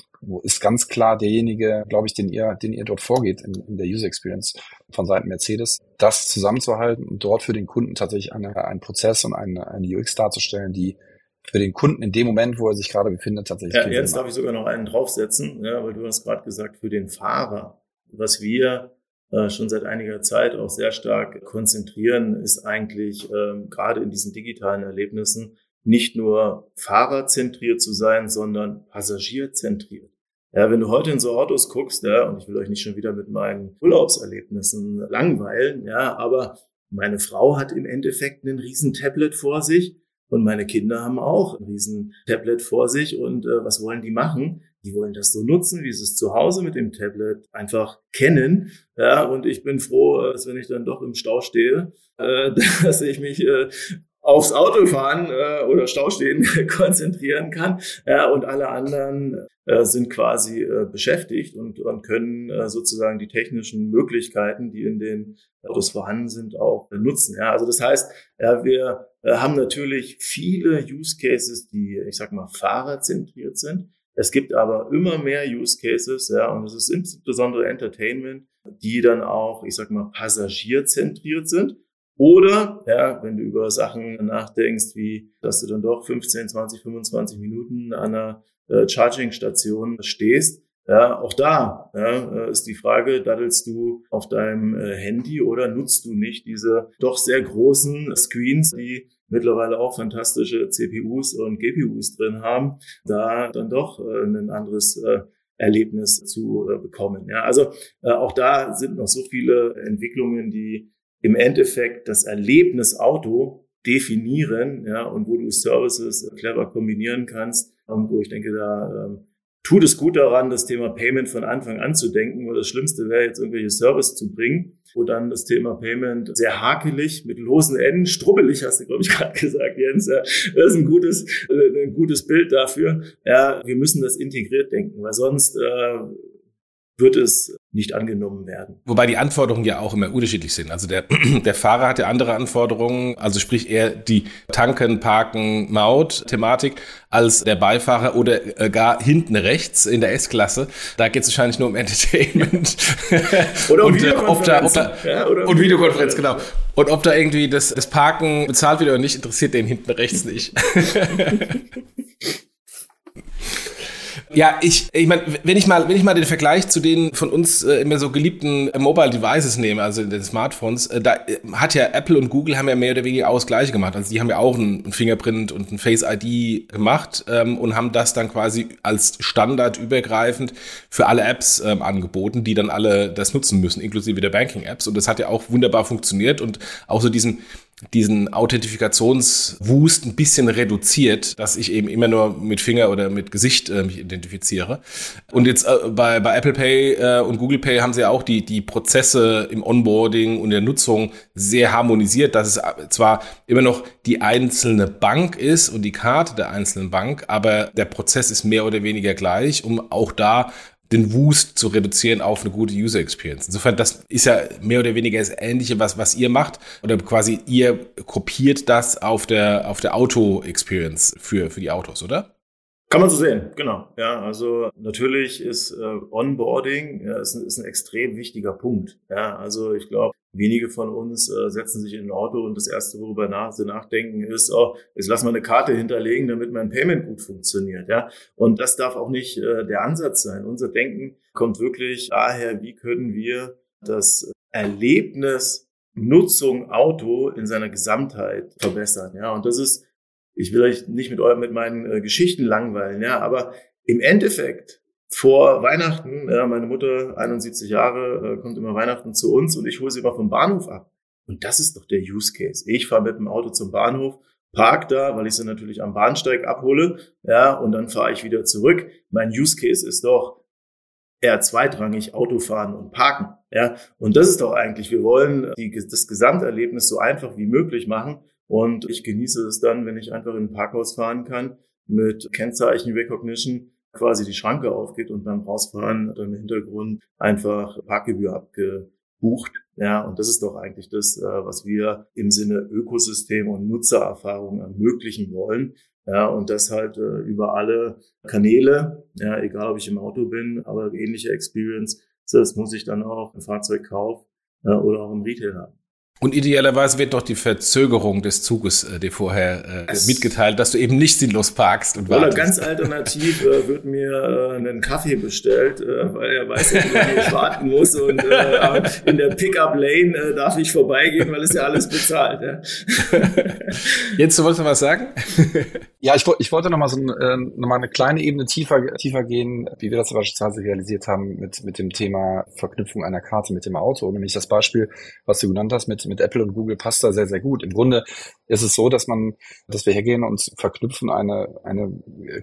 ist ganz klar derjenige, glaube ich, den ihr, den ihr dort vorgeht in, in der User Experience von Seiten Mercedes, das zusammenzuhalten und dort für den Kunden tatsächlich eine, einen Prozess und eine, eine UX darzustellen, die für den Kunden in dem Moment, wo er sich gerade befindet, tatsächlich. Ja, jetzt darf ich sogar noch einen draufsetzen, ja, weil du hast gerade gesagt, für den Fahrer, was wir äh, schon seit einiger Zeit auch sehr stark konzentrieren, ist eigentlich ähm, gerade in diesen digitalen Erlebnissen nicht nur fahrerzentriert zu sein, sondern passagierzentriert. Ja, wenn du heute in so Autos guckst, ja, und ich will euch nicht schon wieder mit meinen Urlaubserlebnissen langweilen, ja, aber meine Frau hat im Endeffekt einen riesen Tablet vor sich und meine Kinder haben auch ein riesen Tablet vor sich und äh, was wollen die machen? die wollen das so nutzen, wie sie es zu Hause mit dem Tablet einfach kennen. Ja, und ich bin froh, dass wenn ich dann doch im Stau stehe, äh, [LAUGHS] dass ich mich äh, aufs Autofahren äh, oder Staustehen [LAUGHS] konzentrieren kann. Ja, und alle anderen äh, sind quasi äh, beschäftigt und, und können äh, sozusagen die technischen Möglichkeiten, die in den Autos vorhanden sind, auch nutzen. Ja, also das heißt, ja, wir äh, haben natürlich viele Use Cases, die, ich sag mal, fahrerzentriert sind. Es gibt aber immer mehr Use Cases, ja, und es ist insbesondere Entertainment, die dann auch, ich sag mal, passagierzentriert sind. Oder, ja, wenn du über Sachen nachdenkst, wie, dass du dann doch 15, 20, 25 Minuten an einer äh, Charging-Station stehst, ja, auch da ja, äh, ist die Frage, daddelst du auf deinem äh, Handy oder nutzt du nicht diese doch sehr großen Screens, die mittlerweile auch fantastische CPUs und GPUs drin haben, da dann doch äh, ein anderes Erlebnis zu bekommen. Ja, also auch da sind noch so viele Entwicklungen, die im Endeffekt das Erlebnis Auto definieren, ja, und wo du Services clever kombinieren kannst, ähm, wo ich denke, da ähm, tut es gut daran, das Thema Payment von Anfang an zu denken, weil das Schlimmste wäre jetzt irgendwelche Service zu bringen, wo dann das Thema Payment sehr hakelig, mit losen Enden, strubbelig, hast du, glaube ich, [LAUGHS] gerade gesagt, Jens. Ja, das ist ein gutes, äh, ein gutes Bild dafür. Ja, wir müssen das integriert denken, weil sonst äh, wird es nicht angenommen werden. Wobei die Anforderungen ja auch immer unterschiedlich sind. Also der, [CLEARS THROAT] der Fahrer hat ja andere Anforderungen, also sprich eher die Tanken, Parken, Maut-Thematik als der Beifahrer oder äh, gar hinten rechts in der S-Klasse. Da geht es wahrscheinlich nur um Entertainment. [LAUGHS] oder um und, äh, ob da, ob da, ja, oder und Videokonferenz, genau. Und ob da irgendwie das, das Parken bezahlt wird oder nicht, interessiert den hinten rechts nicht. [LAUGHS] [LAUGHS] Ja, ich, ich meine, wenn ich mal, wenn ich mal den Vergleich zu den von uns äh, immer so geliebten äh, Mobile Devices nehme, also den Smartphones, äh, da äh, hat ja Apple und Google haben ja mehr oder weniger auch das Gleiche gemacht. Also die haben ja auch ein, ein Fingerprint und ein Face ID gemacht ähm, und haben das dann quasi als Standard übergreifend für alle Apps ähm, angeboten, die dann alle das nutzen müssen, inklusive der Banking-Apps. Und das hat ja auch wunderbar funktioniert und auch so diesen diesen Authentifikationswust ein bisschen reduziert, dass ich eben immer nur mit Finger oder mit Gesicht äh, mich identifiziere. Und jetzt äh, bei, bei Apple Pay äh, und Google Pay haben sie ja auch die, die Prozesse im Onboarding und der Nutzung sehr harmonisiert, dass es zwar immer noch die einzelne Bank ist und die Karte der einzelnen Bank, aber der Prozess ist mehr oder weniger gleich, um auch da den Wust zu reduzieren auf eine gute User Experience. Insofern, das ist ja mehr oder weniger das Ähnliche, was, was ihr macht. Oder quasi ihr kopiert das auf der, auf der Auto Experience für, für die Autos, oder? Kann man so sehen, genau. Ja, also natürlich ist äh, Onboarding ja, ist, ist ein extrem wichtiger Punkt. Ja, also ich glaube, wenige von uns äh, setzen sich in ein Auto und das erste, worüber nach, sie nachdenken, ist, oh, jetzt lass mal eine Karte hinterlegen, damit mein Payment gut funktioniert. Ja, und das darf auch nicht äh, der Ansatz sein. Unser Denken kommt wirklich daher, wie können wir das Erlebnis Nutzung Auto in seiner Gesamtheit verbessern. Ja, und das ist ich will euch nicht mit eurem, mit meinen äh, Geschichten langweilen, ja, aber im Endeffekt vor Weihnachten, ja, meine Mutter, 71 Jahre, äh, kommt immer Weihnachten zu uns und ich hole sie immer vom Bahnhof ab. Und das ist doch der Use Case. Ich fahre mit dem Auto zum Bahnhof, park da, weil ich sie natürlich am Bahnsteig abhole, ja, und dann fahre ich wieder zurück. Mein Use Case ist doch eher zweitrangig Autofahren und Parken, ja. Und das ist doch eigentlich, wir wollen die, das Gesamterlebnis so einfach wie möglich machen und ich genieße es dann, wenn ich einfach in ein Parkhaus fahren kann, mit Kennzeichen Recognition quasi die Schranke aufgeht und beim Rausfahren dann im Hintergrund einfach Parkgebühr abgebucht. Ja, und das ist doch eigentlich das, äh, was wir im Sinne Ökosystem und Nutzererfahrung ermöglichen wollen. Ja, und das halt äh, über alle Kanäle, ja, egal ob ich im Auto bin, aber ähnliche Experience, das muss ich dann auch im Fahrzeugkauf äh, oder auch im Retail haben. Und idealerweise wird doch die Verzögerung des Zuges äh, dir vorher äh, mitgeteilt, dass du eben nicht sinnlos parkst und Oder wartest. ganz alternativ äh, wird mir äh, einen Kaffee bestellt, äh, weil er weiß, wie lange ich warten muss und äh, in der Pickup-Lane äh, darf ich vorbeigehen, weil es ja alles bezahlt. Ja. [LAUGHS] Jetzt, du wolltest noch was sagen? [LAUGHS] ja, ich, ich wollte noch mal so ein, äh, noch mal eine kleine Ebene tiefer, tiefer gehen, wie wir das beispielsweise realisiert haben mit, mit dem Thema Verknüpfung einer Karte mit dem Auto. Nämlich das Beispiel, was du genannt hast mit mit Apple und Google passt da sehr, sehr gut. Im Grunde ist es so, dass man, dass wir hergehen und verknüpfen eine, eine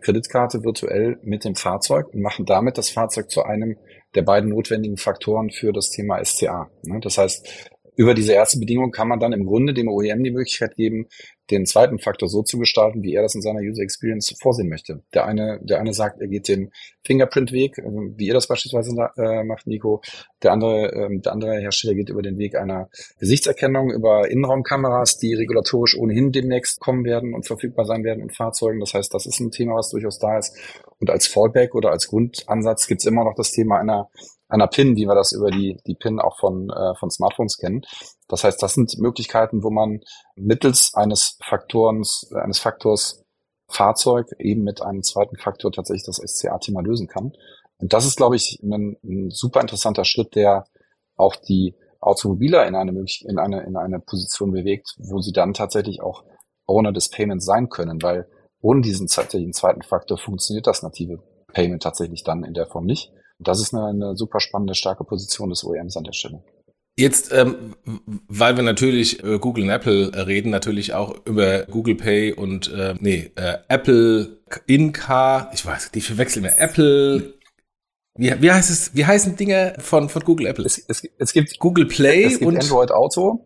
Kreditkarte virtuell mit dem Fahrzeug und machen damit das Fahrzeug zu einem der beiden notwendigen Faktoren für das Thema SCA. Ne? Das heißt, über diese erste Bedingung kann man dann im Grunde dem OEM die Möglichkeit geben, den zweiten Faktor so zu gestalten, wie er das in seiner User Experience vorsehen möchte. Der eine, der eine sagt, er geht den Fingerprint-Weg, äh, wie ihr das beispielsweise äh, macht, Nico. Der andere, äh, der andere Hersteller geht über den Weg einer Gesichtserkennung, über Innenraumkameras, die regulatorisch ohnehin demnächst kommen werden und verfügbar sein werden in Fahrzeugen. Das heißt, das ist ein Thema, was durchaus da ist. Und als Fallback oder als Grundansatz gibt's immer noch das Thema einer einer PIN, wie wir das über die, die PIN auch von, äh, von Smartphones kennen. Das heißt, das sind Möglichkeiten, wo man mittels eines Faktorens, eines Faktors Fahrzeug eben mit einem zweiten Faktor tatsächlich das SCA-Thema lösen kann. Und das ist, glaube ich, ein, ein super interessanter Schritt, der auch die Automobiler in eine, in eine, in eine Position bewegt, wo sie dann tatsächlich auch Owner des Payments sein können, weil ohne diesen tatsächlichen zweiten Faktor funktioniert das native Payment tatsächlich dann in der Form nicht. Das ist eine, eine super spannende, starke Position des OEMs an der Stelle. Jetzt, ähm, weil wir natürlich über Google und Apple reden, natürlich auch über Google Pay und äh, nee, äh, Apple In-Car, ich weiß, die verwechseln wir. Apple wie, wie heißt es, wie heißen Dinge von, von Google Apple? Es, es, es gibt Google Play es gibt und Android Auto.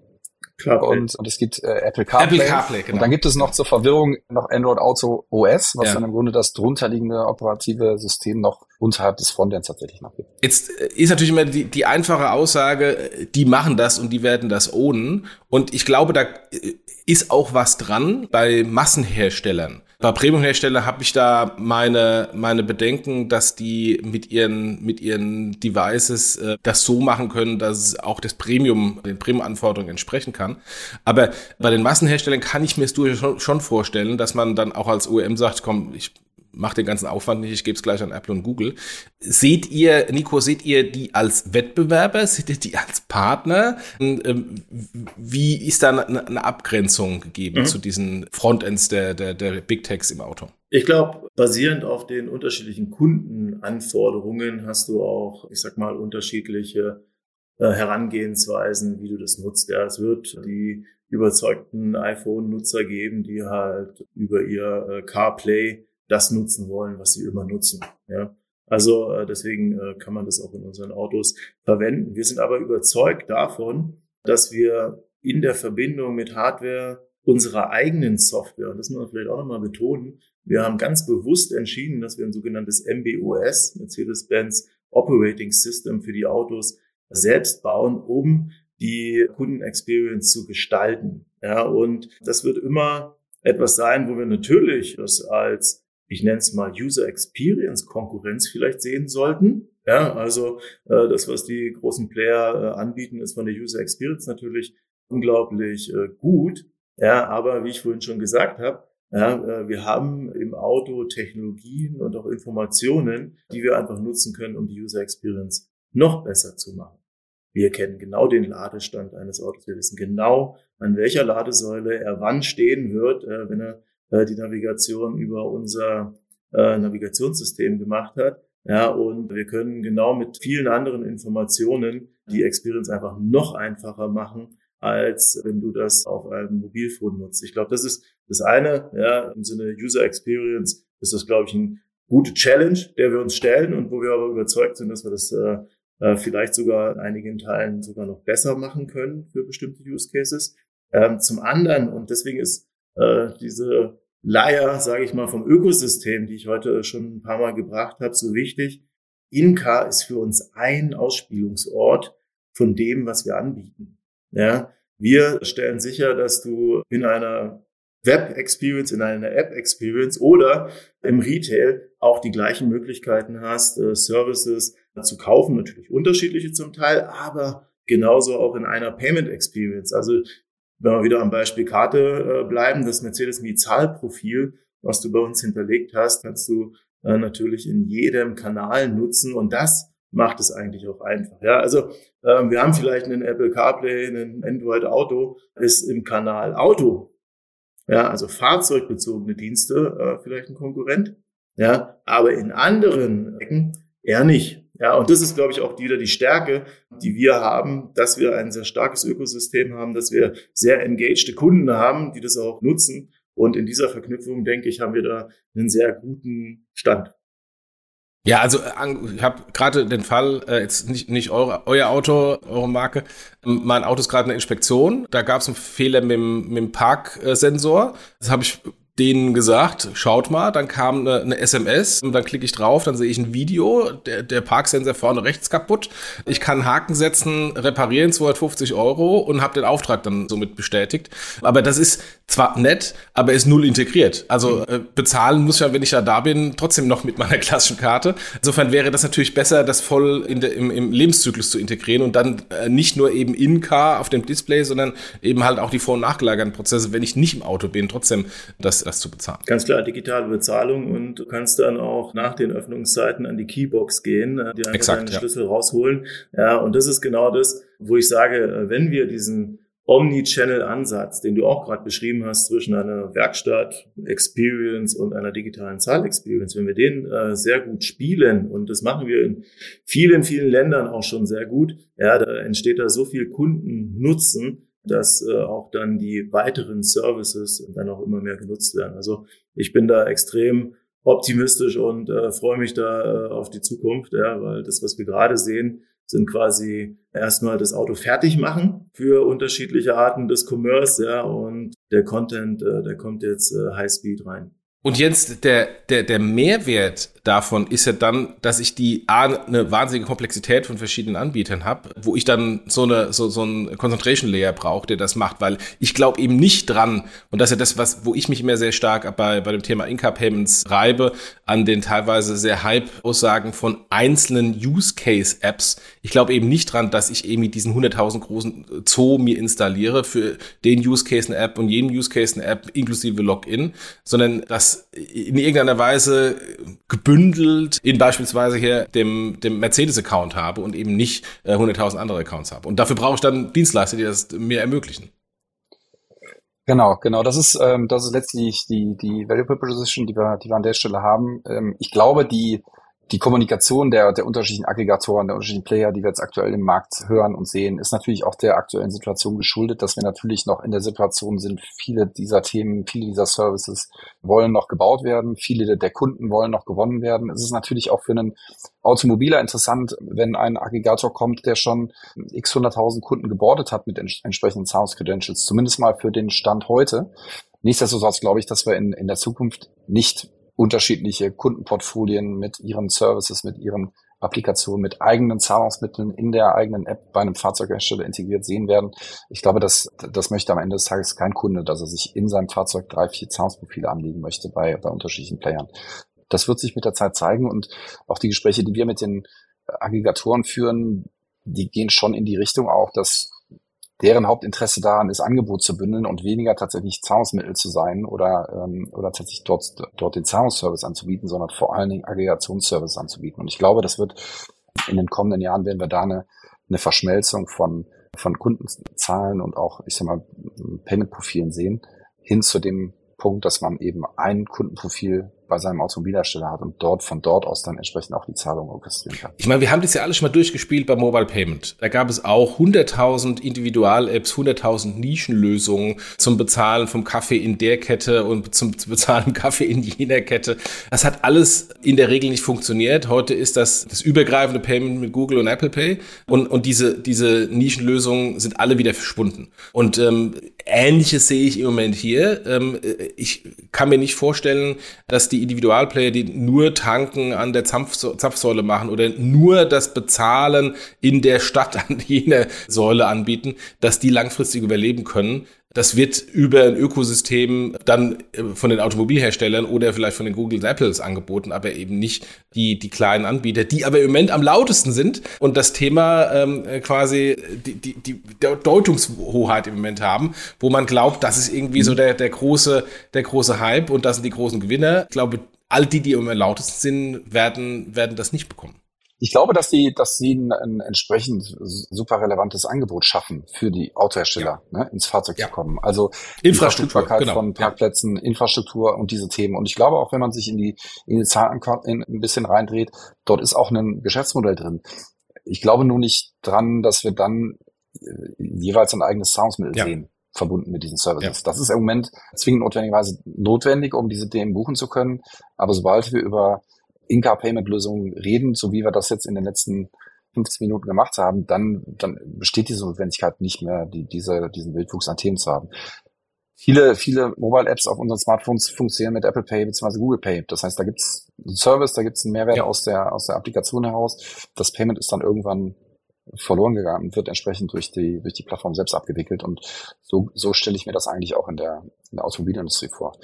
Und, und es gibt äh, Apple CarPlay. Apple CarPlay genau. Und dann gibt es noch zur Verwirrung noch Android Auto OS, was ja. dann im Grunde das drunterliegende operative System noch unterhalb des Frontends tatsächlich noch gibt. Jetzt äh, ist natürlich immer die, die einfache Aussage, die machen das und die werden das ohnen. Und ich glaube, da äh, ist auch was dran bei Massenherstellern. Bei Premium-Hersteller habe ich da meine, meine Bedenken, dass die mit ihren, mit ihren Devices äh, das so machen können, dass es auch das Premium, den Premium-Anforderungen entsprechen kann. Aber bei den Massenherstellern kann ich mir es durchaus schon vorstellen, dass man dann auch als OEM sagt, komm, ich macht den ganzen Aufwand nicht, ich gebe es gleich an Apple und Google. Seht ihr, Nico, seht ihr die als Wettbewerber, [LAUGHS] seht ihr die als Partner? Ähm, wie ist da eine Abgrenzung gegeben mhm. zu diesen Frontends der, der, der Big Techs im Auto? Ich glaube, basierend auf den unterschiedlichen Kundenanforderungen hast du auch, ich sag mal, unterschiedliche äh, Herangehensweisen, wie du das nutzt. Ja, es wird die überzeugten iPhone-Nutzer geben, die halt über ihr äh, CarPlay das nutzen wollen, was sie immer nutzen. Ja. Also äh, deswegen äh, kann man das auch in unseren Autos verwenden. Wir sind aber überzeugt davon, dass wir in der Verbindung mit Hardware unserer eigenen Software, und das muss man vielleicht auch nochmal betonen, wir haben ganz bewusst entschieden, dass wir ein sogenanntes MBOS, Mercedes-Benz Operating System für die Autos selbst bauen, um die Kundenexperience zu gestalten. Ja, und das wird immer etwas sein, wo wir natürlich das als ich nenne es mal User Experience Konkurrenz vielleicht sehen sollten. Ja, also äh, das, was die großen Player äh, anbieten, ist von der User Experience natürlich unglaublich äh, gut. Ja, aber wie ich vorhin schon gesagt habe, ja, äh, wir haben im Auto Technologien und auch Informationen, die wir einfach nutzen können, um die User Experience noch besser zu machen. Wir kennen genau den Ladestand eines Autos. Wir wissen genau, an welcher Ladesäule er wann stehen wird, äh, wenn er äh, die Navigation über unser äh, Navigationssystem gemacht hat. Ja, und wir können genau mit vielen anderen Informationen die Experience einfach noch einfacher machen, als wenn du das auf einem Mobilfon nutzt. Ich glaube, das ist das eine, ja, im Sinne User Experience ist das, glaube ich, eine gute Challenge, der wir uns stellen und wo wir aber überzeugt sind, dass wir das äh, äh, vielleicht sogar in einigen Teilen sogar noch besser machen können für bestimmte Use Cases. Ähm, zum anderen, und deswegen ist äh, diese Leier, sage ich mal, vom Ökosystem, die ich heute schon ein paar Mal gebracht habe, so wichtig. Inka ist für uns ein Ausspielungsort von dem, was wir anbieten. Ja, wir stellen sicher, dass du in einer Web-Experience, in einer App-Experience oder im Retail auch die gleichen Möglichkeiten hast, äh, Services zu kaufen, natürlich unterschiedliche zum Teil, aber genauso auch in einer Payment-Experience. Also wenn wir wieder am Beispiel Karte äh, bleiben, das Mercedes Mi-Zahlprofil, was du bei uns hinterlegt hast, kannst du äh, natürlich in jedem Kanal nutzen und das macht es eigentlich auch einfach. Ja, also ähm, wir haben vielleicht einen Apple CarPlay, einen Android Auto, ist im Kanal Auto, ja, also fahrzeugbezogene Dienste äh, vielleicht ein Konkurrent, ja, aber in anderen Ecken eher nicht. Ja, und das ist, glaube ich, auch wieder die Stärke, die wir haben, dass wir ein sehr starkes Ökosystem haben, dass wir sehr engagte Kunden haben, die das auch nutzen. Und in dieser Verknüpfung, denke ich, haben wir da einen sehr guten Stand. Ja, also ich habe gerade den Fall, äh, jetzt nicht, nicht eure, euer Auto, eure Marke, mein Auto ist gerade eine Inspektion. Da gab es einen Fehler mit dem, mit dem Parksensor. Das habe ich denen gesagt, schaut mal, dann kam eine, eine SMS und dann klicke ich drauf, dann sehe ich ein Video, der, der Parksensor vorne rechts kaputt. Ich kann Haken setzen, reparieren 250 Euro und habe den Auftrag dann somit bestätigt. Aber das ist zwar nett, aber ist null integriert. Also äh, bezahlen muss ich ja, wenn ich ja da bin, trotzdem noch mit meiner [LAUGHS] klassischen Karte. Insofern wäre das natürlich besser, das voll in der, im, im Lebenszyklus zu integrieren und dann äh, nicht nur eben in-car auf dem Display, sondern eben halt auch die vor- und nachgelagerten Prozesse, wenn ich nicht im Auto bin, trotzdem das das zu bezahlen. Ganz klar, digitale Bezahlung und du kannst dann auch nach den Öffnungszeiten an die Keybox gehen, äh, die einfach Exakt, deinen ja. Schlüssel rausholen. Ja, und das ist genau das, wo ich sage, äh, wenn wir diesen Omni-Channel-Ansatz, den du auch gerade beschrieben hast, zwischen einer Werkstatt-Experience und einer digitalen Zahl-Experience, wenn wir den äh, sehr gut spielen, und das machen wir in vielen, vielen Ländern auch schon sehr gut, ja, da entsteht da so viel Kundennutzen, dass äh, auch dann die weiteren Services dann auch immer mehr genutzt werden. Also ich bin da extrem optimistisch und äh, freue mich da äh, auf die Zukunft, ja, weil das, was wir gerade sehen, sind quasi erstmal das Auto fertig machen für unterschiedliche Arten des Commerce, ja, und der Content, äh, der kommt jetzt äh, High Speed rein. Und jetzt der, der, der Mehrwert davon ist ja dann, dass ich die A, eine wahnsinnige Komplexität von verschiedenen Anbietern habe, wo ich dann so eine so, so ein Concentration Layer brauche, der das macht, weil ich glaube eben nicht dran und das ist ja das, was wo ich mich immer sehr stark bei bei dem Thema Inca Payments reibe an den teilweise sehr Hype Aussagen von einzelnen Use Case Apps. Ich glaube eben nicht dran, dass ich irgendwie diesen 100.000 großen Zoo mir installiere für den Use Case eine App und jeden Use Case eine App inklusive Login, sondern dass in irgendeiner Weise gebündelt in beispielsweise hier dem, dem Mercedes-Account habe und eben nicht äh, 100.000 andere Accounts habe. Und dafür brauche ich dann Dienstleister, die das mir ermöglichen. Genau, genau. Das ist, ähm, das ist letztlich die, die Value Proposition, die wir, die wir an der Stelle haben. Ähm, ich glaube, die, die Kommunikation der, der unterschiedlichen Aggregatoren, der unterschiedlichen Player, die wir jetzt aktuell im Markt hören und sehen, ist natürlich auch der aktuellen Situation geschuldet, dass wir natürlich noch in der Situation sind, viele dieser Themen, viele dieser Services wollen noch gebaut werden, viele der Kunden wollen noch gewonnen werden. Es ist natürlich auch für einen Automobiler interessant, wenn ein Aggregator kommt, der schon x 100.000 Kunden gebordet hat mit entsprechenden Sounds Credentials, zumindest mal für den Stand heute. Nichtsdestotrotz glaube ich, dass wir in, in der Zukunft nicht unterschiedliche Kundenportfolien mit ihren Services, mit ihren Applikationen, mit eigenen Zahlungsmitteln in der eigenen App bei einem Fahrzeughersteller integriert sehen werden. Ich glaube, das, das möchte am Ende des Tages kein Kunde, dass er sich in seinem Fahrzeug drei, vier Zahlungsprofile anlegen möchte bei, bei unterschiedlichen Playern. Das wird sich mit der Zeit zeigen und auch die Gespräche, die wir mit den Aggregatoren führen, die gehen schon in die Richtung auch, dass deren Hauptinteresse daran ist, Angebot zu bündeln und weniger tatsächlich Zahlungsmittel zu sein oder, ähm, oder tatsächlich dort, dort den Zahlungsservice anzubieten, sondern vor allen Dingen Aggregationsservice anzubieten. Und ich glaube, das wird in den kommenden Jahren werden wir da eine, eine Verschmelzung von, von Kundenzahlen und auch, ich sag mal, Payment-Profilen sehen, hin zu dem Punkt, dass man eben ein Kundenprofil bei seinem Automobilhersteller hat und dort von dort aus dann entsprechend auch die Zahlung orchestrieren kann. Ich meine, wir haben das ja alles schon mal durchgespielt bei Mobile Payment. Da gab es auch 100.000 Individual-Apps, 100.000 Nischenlösungen zum Bezahlen vom Kaffee in der Kette und zum [LAUGHS] Bezahlen Kaffee in jener Kette. Das hat alles in der Regel nicht funktioniert. Heute ist das das übergreifende Payment mit Google und Apple Pay und, und diese, diese Nischenlösungen sind alle wieder verschwunden. Und ähm, Ähnliches sehe ich im Moment hier. Ähm, ich kann mir nicht vorstellen, dass die die Individualplayer, die nur Tanken an der Zapfsäule machen oder nur das Bezahlen in der Stadt [LAUGHS] an jener Säule anbieten, dass die langfristig überleben können. Das wird über ein Ökosystem dann äh, von den Automobilherstellern oder vielleicht von den Googles, Apples angeboten, aber eben nicht die, die kleinen Anbieter, die aber im Moment am lautesten sind und das Thema ähm, quasi die, die, die Deutungshoheit im Moment haben, wo man glaubt, das ist irgendwie so der, der, große, der große Hype und das sind die großen Gewinner. Ich glaube, all die, die im lautesten sind, werden, werden das nicht bekommen. Ich glaube, dass die, dass sie ein, ein entsprechend super relevantes Angebot schaffen für die Autohersteller, ja. ne, ins Fahrzeug ja. zu kommen. Also Infrastruktur genau. von Parkplätzen, ja. Infrastruktur und diese Themen. Und ich glaube auch, wenn man sich in die, in die Zahlen ein bisschen reindreht, dort ist auch ein Geschäftsmodell drin. Ich glaube nur nicht dran, dass wir dann äh, jeweils ein eigenes Zahlungsmittel sehen verbunden mit diesen Services. Ja. Das ist im Moment zwingend notwendigerweise notwendig, um diese Themen buchen zu können. Aber sobald wir über In-Car-Payment-Lösungen reden, so wie wir das jetzt in den letzten 15 Minuten gemacht haben, dann, dann besteht diese Notwendigkeit nicht mehr, die, diese, diesen Wildwuchs an Themen zu haben. viele, viele Mobile-Apps auf unseren Smartphones funktionieren mit Apple Pay bzw. Google Pay. Das heißt, da gibt's einen Service, da gibt's einen Mehrwert ja. aus der aus der Applikation heraus. Das Payment ist dann irgendwann verloren gegangen und wird entsprechend durch die durch die Plattform selbst abgewickelt. Und so so stelle ich mir das eigentlich auch in der in der Automobilindustrie vor.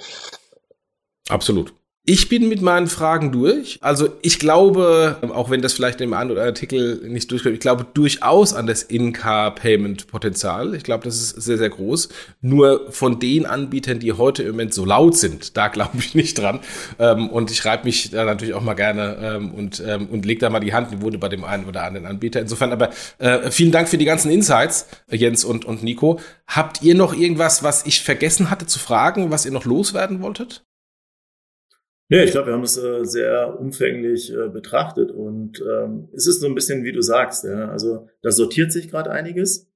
Absolut. Ich bin mit meinen Fragen durch. Also ich glaube, auch wenn das vielleicht im anderen Artikel nicht durchkommt, ich glaube durchaus an das In-Car-Payment-Potenzial. Ich glaube, das ist sehr, sehr groß. Nur von den Anbietern, die heute im Moment so laut sind, da glaube ich nicht dran. Ähm, und ich reibe mich da natürlich auch mal gerne ähm, und, ähm, und leg da mal die Hand in die Wunde bei dem einen oder anderen Anbieter. Insofern aber äh, vielen Dank für die ganzen Insights, Jens und, und Nico. Habt ihr noch irgendwas, was ich vergessen hatte zu fragen, was ihr noch loswerden wolltet? Ja, ich glaube, wir haben es äh, sehr umfänglich äh, betrachtet und ähm, es ist so ein bisschen, wie du sagst. Ja? Also da sortiert sich gerade einiges.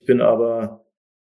Ich bin aber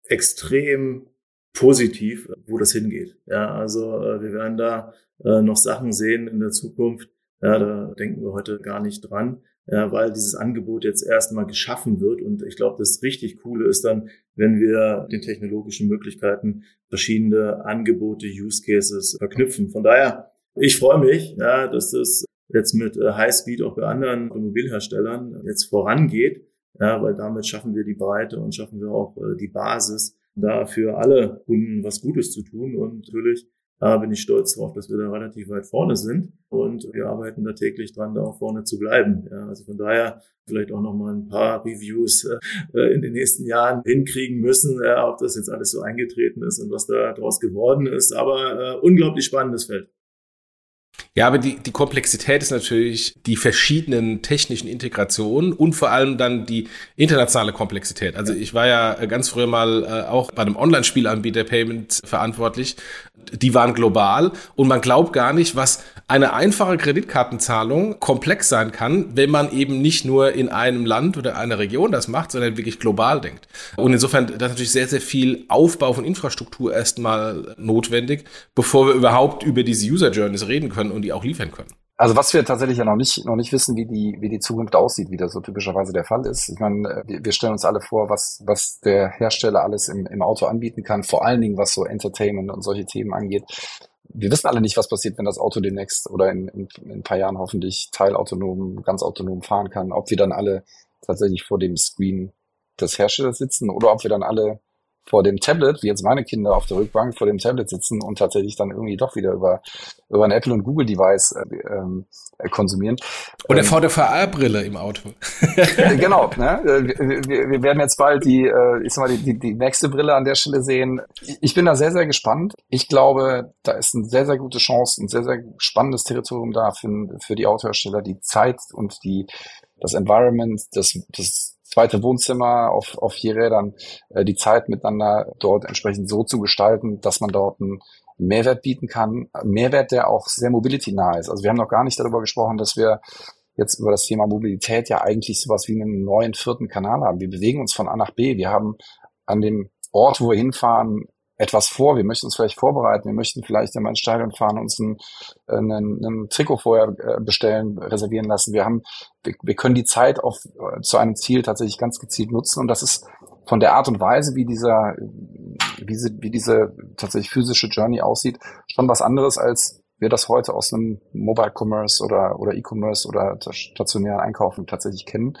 extrem positiv, wo das hingeht. Ja, also äh, wir werden da äh, noch Sachen sehen in der Zukunft. Ja, da denken wir heute gar nicht dran, weil dieses Angebot jetzt erstmal geschaffen wird. Und ich glaube, das richtig Coole ist dann, wenn wir den technologischen Möglichkeiten verschiedene Angebote, Use Cases verknüpfen. Von daher ich freue mich, ja, dass das jetzt mit äh, Highspeed auch bei anderen Automobilherstellern jetzt vorangeht, ja, weil damit schaffen wir die Breite und schaffen wir auch äh, die Basis, da für alle Kunden was Gutes zu tun. Und natürlich da bin ich stolz darauf, dass wir da relativ weit vorne sind und wir arbeiten da täglich dran, da auch vorne zu bleiben. Ja, also von daher vielleicht auch noch mal ein paar Reviews äh, in den nächsten Jahren hinkriegen müssen, ja, ob das jetzt alles so eingetreten ist und was da draus geworden ist. Aber äh, unglaublich spannendes Feld. Ja, aber die, die Komplexität ist natürlich die verschiedenen technischen Integrationen und vor allem dann die internationale Komplexität. Also ich war ja ganz früher mal äh, auch bei einem Online-Spielanbieter Payment verantwortlich. Die waren global und man glaubt gar nicht, was eine einfache Kreditkartenzahlung komplex sein kann, wenn man eben nicht nur in einem Land oder einer Region das macht, sondern wirklich global denkt. Und insofern das ist natürlich sehr, sehr viel Aufbau von Infrastruktur erstmal notwendig, bevor wir überhaupt über diese User Journeys reden können und die auch liefern können. Also was wir tatsächlich ja noch nicht, noch nicht wissen, wie die, wie die Zukunft aussieht, wie das so typischerweise der Fall ist. Ich meine, wir stellen uns alle vor, was, was der Hersteller alles im, im Auto anbieten kann, vor allen Dingen was so Entertainment und solche Themen angeht. Wir wissen alle nicht, was passiert, wenn das Auto demnächst oder in, in, in ein paar Jahren hoffentlich teilautonom, ganz autonom fahren kann. Ob wir dann alle tatsächlich vor dem Screen des Herstellers sitzen oder ob wir dann alle vor dem Tablet, wie jetzt meine Kinder auf der Rückbank vor dem Tablet sitzen und tatsächlich dann irgendwie doch wieder über, über ein Apple und Google Device äh, ähm, konsumieren. Oder ähm, vor der VR-Brille im Auto. [LAUGHS] genau, ne? Wir, wir, werden jetzt bald die, äh, ich sag mal, die, die, die nächste Brille an der Stelle sehen. Ich bin da sehr, sehr gespannt. Ich glaube, da ist eine sehr, sehr gute Chance, ein sehr, sehr spannendes Territorium da für, für die Autohersteller, die Zeit und die, das Environment, das, das zweite Wohnzimmer auf, auf vier Rädern, äh, die Zeit miteinander dort entsprechend so zu gestalten, dass man dort einen Mehrwert bieten kann. Mehrwert, der auch sehr mobility-nah ist. Also wir haben noch gar nicht darüber gesprochen, dass wir jetzt über das Thema Mobilität ja eigentlich sowas wie einen neuen vierten Kanal haben. Wir bewegen uns von A nach B. Wir haben an dem Ort, wo wir hinfahren, etwas vor. Wir möchten uns vielleicht vorbereiten. Wir möchten vielleicht einmal ins Stadion fahren, uns ein, äh, ein, ein Trikot vorher äh, bestellen, reservieren lassen. Wir haben, wir, wir können die Zeit auf, äh, zu einem Ziel tatsächlich ganz gezielt nutzen. Und das ist von der Art und Weise, wie dieser, wie diese, wie diese tatsächlich physische Journey aussieht, schon was anderes als wir das heute aus einem Mobile Commerce oder, oder E-Commerce oder stationären Einkaufen tatsächlich kennen.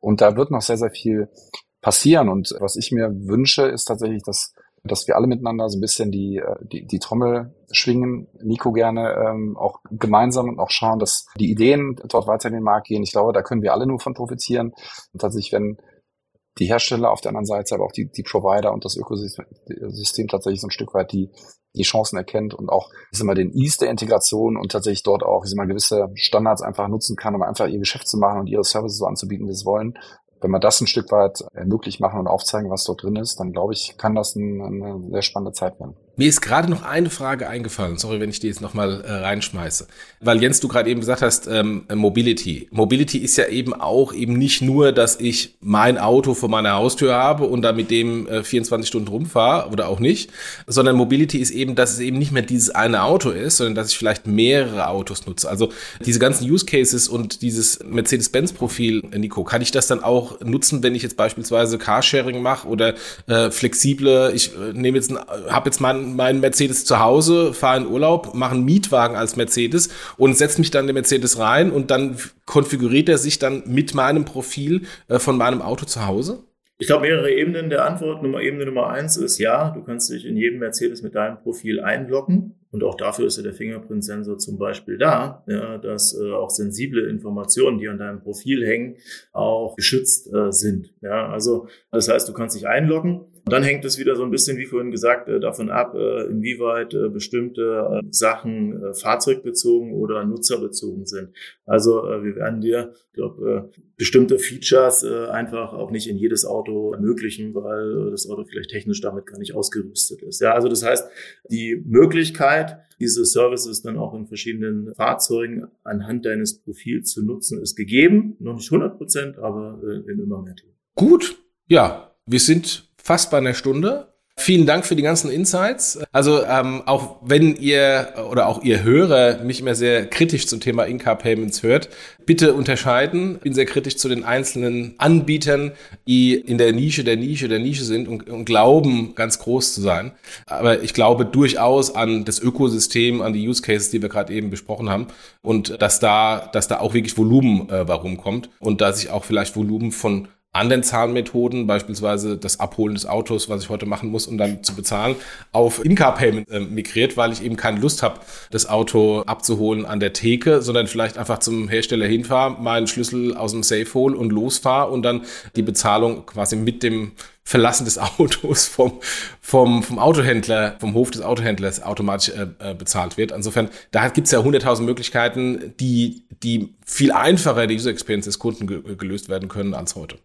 Und da wird noch sehr, sehr viel passieren. Und was ich mir wünsche, ist tatsächlich, dass dass wir alle miteinander so ein bisschen die, äh, die, die Trommel schwingen. Nico gerne ähm, auch gemeinsam und auch schauen, dass die Ideen dort weiter in den Markt gehen. Ich glaube, da können wir alle nur von profitieren. Und tatsächlich, wenn die Hersteller auf der anderen Seite, aber auch die, die Provider und das Ökosystem tatsächlich so ein Stück weit die, die Chancen erkennt und auch ich sag mal, den Ease der Integration und tatsächlich dort auch ich sag mal, gewisse Standards einfach nutzen kann, um einfach ihr Geschäft zu machen und ihre Services so anzubieten, wie sie wollen, wenn wir das ein Stück weit möglich machen und aufzeigen, was dort drin ist, dann glaube ich, kann das ein, eine sehr spannende Zeit werden. Mir ist gerade noch eine Frage eingefallen. Sorry, wenn ich die jetzt nochmal äh, reinschmeiße. Weil Jens, du gerade eben gesagt hast, ähm, Mobility. Mobility ist ja eben auch eben nicht nur, dass ich mein Auto vor meiner Haustür habe und da mit dem äh, 24 Stunden rumfahre oder auch nicht, sondern Mobility ist eben, dass es eben nicht mehr dieses eine Auto ist, sondern dass ich vielleicht mehrere Autos nutze. Also diese ganzen Use Cases und dieses Mercedes-Benz-Profil, Nico, kann ich das dann auch nutzen, wenn ich jetzt beispielsweise Carsharing mache oder äh, flexible, ich äh, nehme jetzt, habe jetzt meinen meinen Mercedes zu Hause, fahre in Urlaub, mache einen Mietwagen als Mercedes und setze mich dann den Mercedes rein und dann konfiguriert er sich dann mit meinem Profil äh, von meinem Auto zu Hause? Ich glaube, mehrere Ebenen der Antwort. Nummer, Ebene Nummer eins ist ja, du kannst dich in jedem Mercedes mit deinem Profil einloggen. Und auch dafür ist ja der Fingerprint-Sensor zum Beispiel da, ja, dass äh, auch sensible Informationen, die an deinem Profil hängen, auch geschützt äh, sind. Ja, also das heißt, du kannst dich einloggen und dann hängt es wieder so ein bisschen, wie vorhin gesagt, äh, davon ab, äh, inwieweit äh, bestimmte Sachen fahrzeugbezogen oder nutzerbezogen sind. Also wir werden dir, ich glaube, bestimmte Features einfach auch nicht in jedes Auto ermöglichen, weil das Auto vielleicht technisch damit gar nicht ausgerüstet ist. Ja, also das heißt, die Möglichkeit, diese Services dann auch in verschiedenen Fahrzeugen anhand deines Profils zu nutzen, ist gegeben. Noch nicht 100 Prozent, aber in immer mehr. Gut, ja, wir sind fast bei einer Stunde. Vielen Dank für die ganzen Insights. Also ähm, auch wenn ihr oder auch ihr Hörer mich immer sehr kritisch zum Thema In-Car Payments hört, bitte unterscheiden. Ich bin sehr kritisch zu den einzelnen Anbietern, die in der Nische der Nische der Nische sind und, und glauben, ganz groß zu sein. Aber ich glaube durchaus an das Ökosystem, an die Use Cases, die wir gerade eben besprochen haben und dass da, dass da auch wirklich Volumen äh, warum kommt und dass ich auch vielleicht Volumen von anderen Zahlmethoden, beispielsweise das Abholen des Autos, was ich heute machen muss, um dann zu bezahlen, auf In-Car-Payment äh, migriert, weil ich eben keine Lust habe, das Auto abzuholen an der Theke, sondern vielleicht einfach zum Hersteller hinfahre, meinen Schlüssel aus dem Safe hole und losfahre und dann die Bezahlung quasi mit dem Verlassen des [LAUGHS] Autos vom, vom, vom Autohändler, vom Hof des Autohändlers automatisch äh, äh bezahlt wird. Insofern, da gibt es ja hunderttausend Möglichkeiten, die, die viel einfacher die User Experience des Kunden ge gelöst werden können als heute.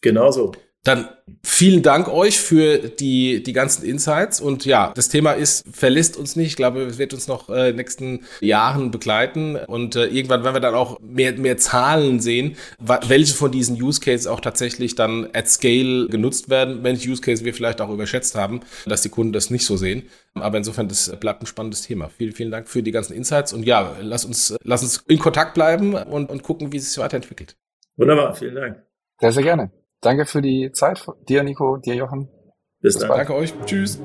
Genauso. Dann vielen Dank euch für die, die ganzen Insights. Und ja, das Thema ist, verlässt uns nicht. Ich glaube, es wird uns noch äh, in den nächsten Jahren begleiten. Und äh, irgendwann werden wir dann auch mehr, mehr Zahlen sehen, welche von diesen Use Cases auch tatsächlich dann at scale genutzt werden. Welche Use Cases wir vielleicht auch überschätzt haben, dass die Kunden das nicht so sehen. Aber insofern, das bleibt ein spannendes Thema. Vielen, vielen Dank für die ganzen Insights. Und ja, lass uns, lass uns in Kontakt bleiben und, und gucken, wie es sich weiterentwickelt. Wunderbar, vielen Dank. Sehr, sehr gerne. Danke für die Zeit. Dir, Nico, dir, Jochen. Bis, Bis dann. Danke euch. Tschüss.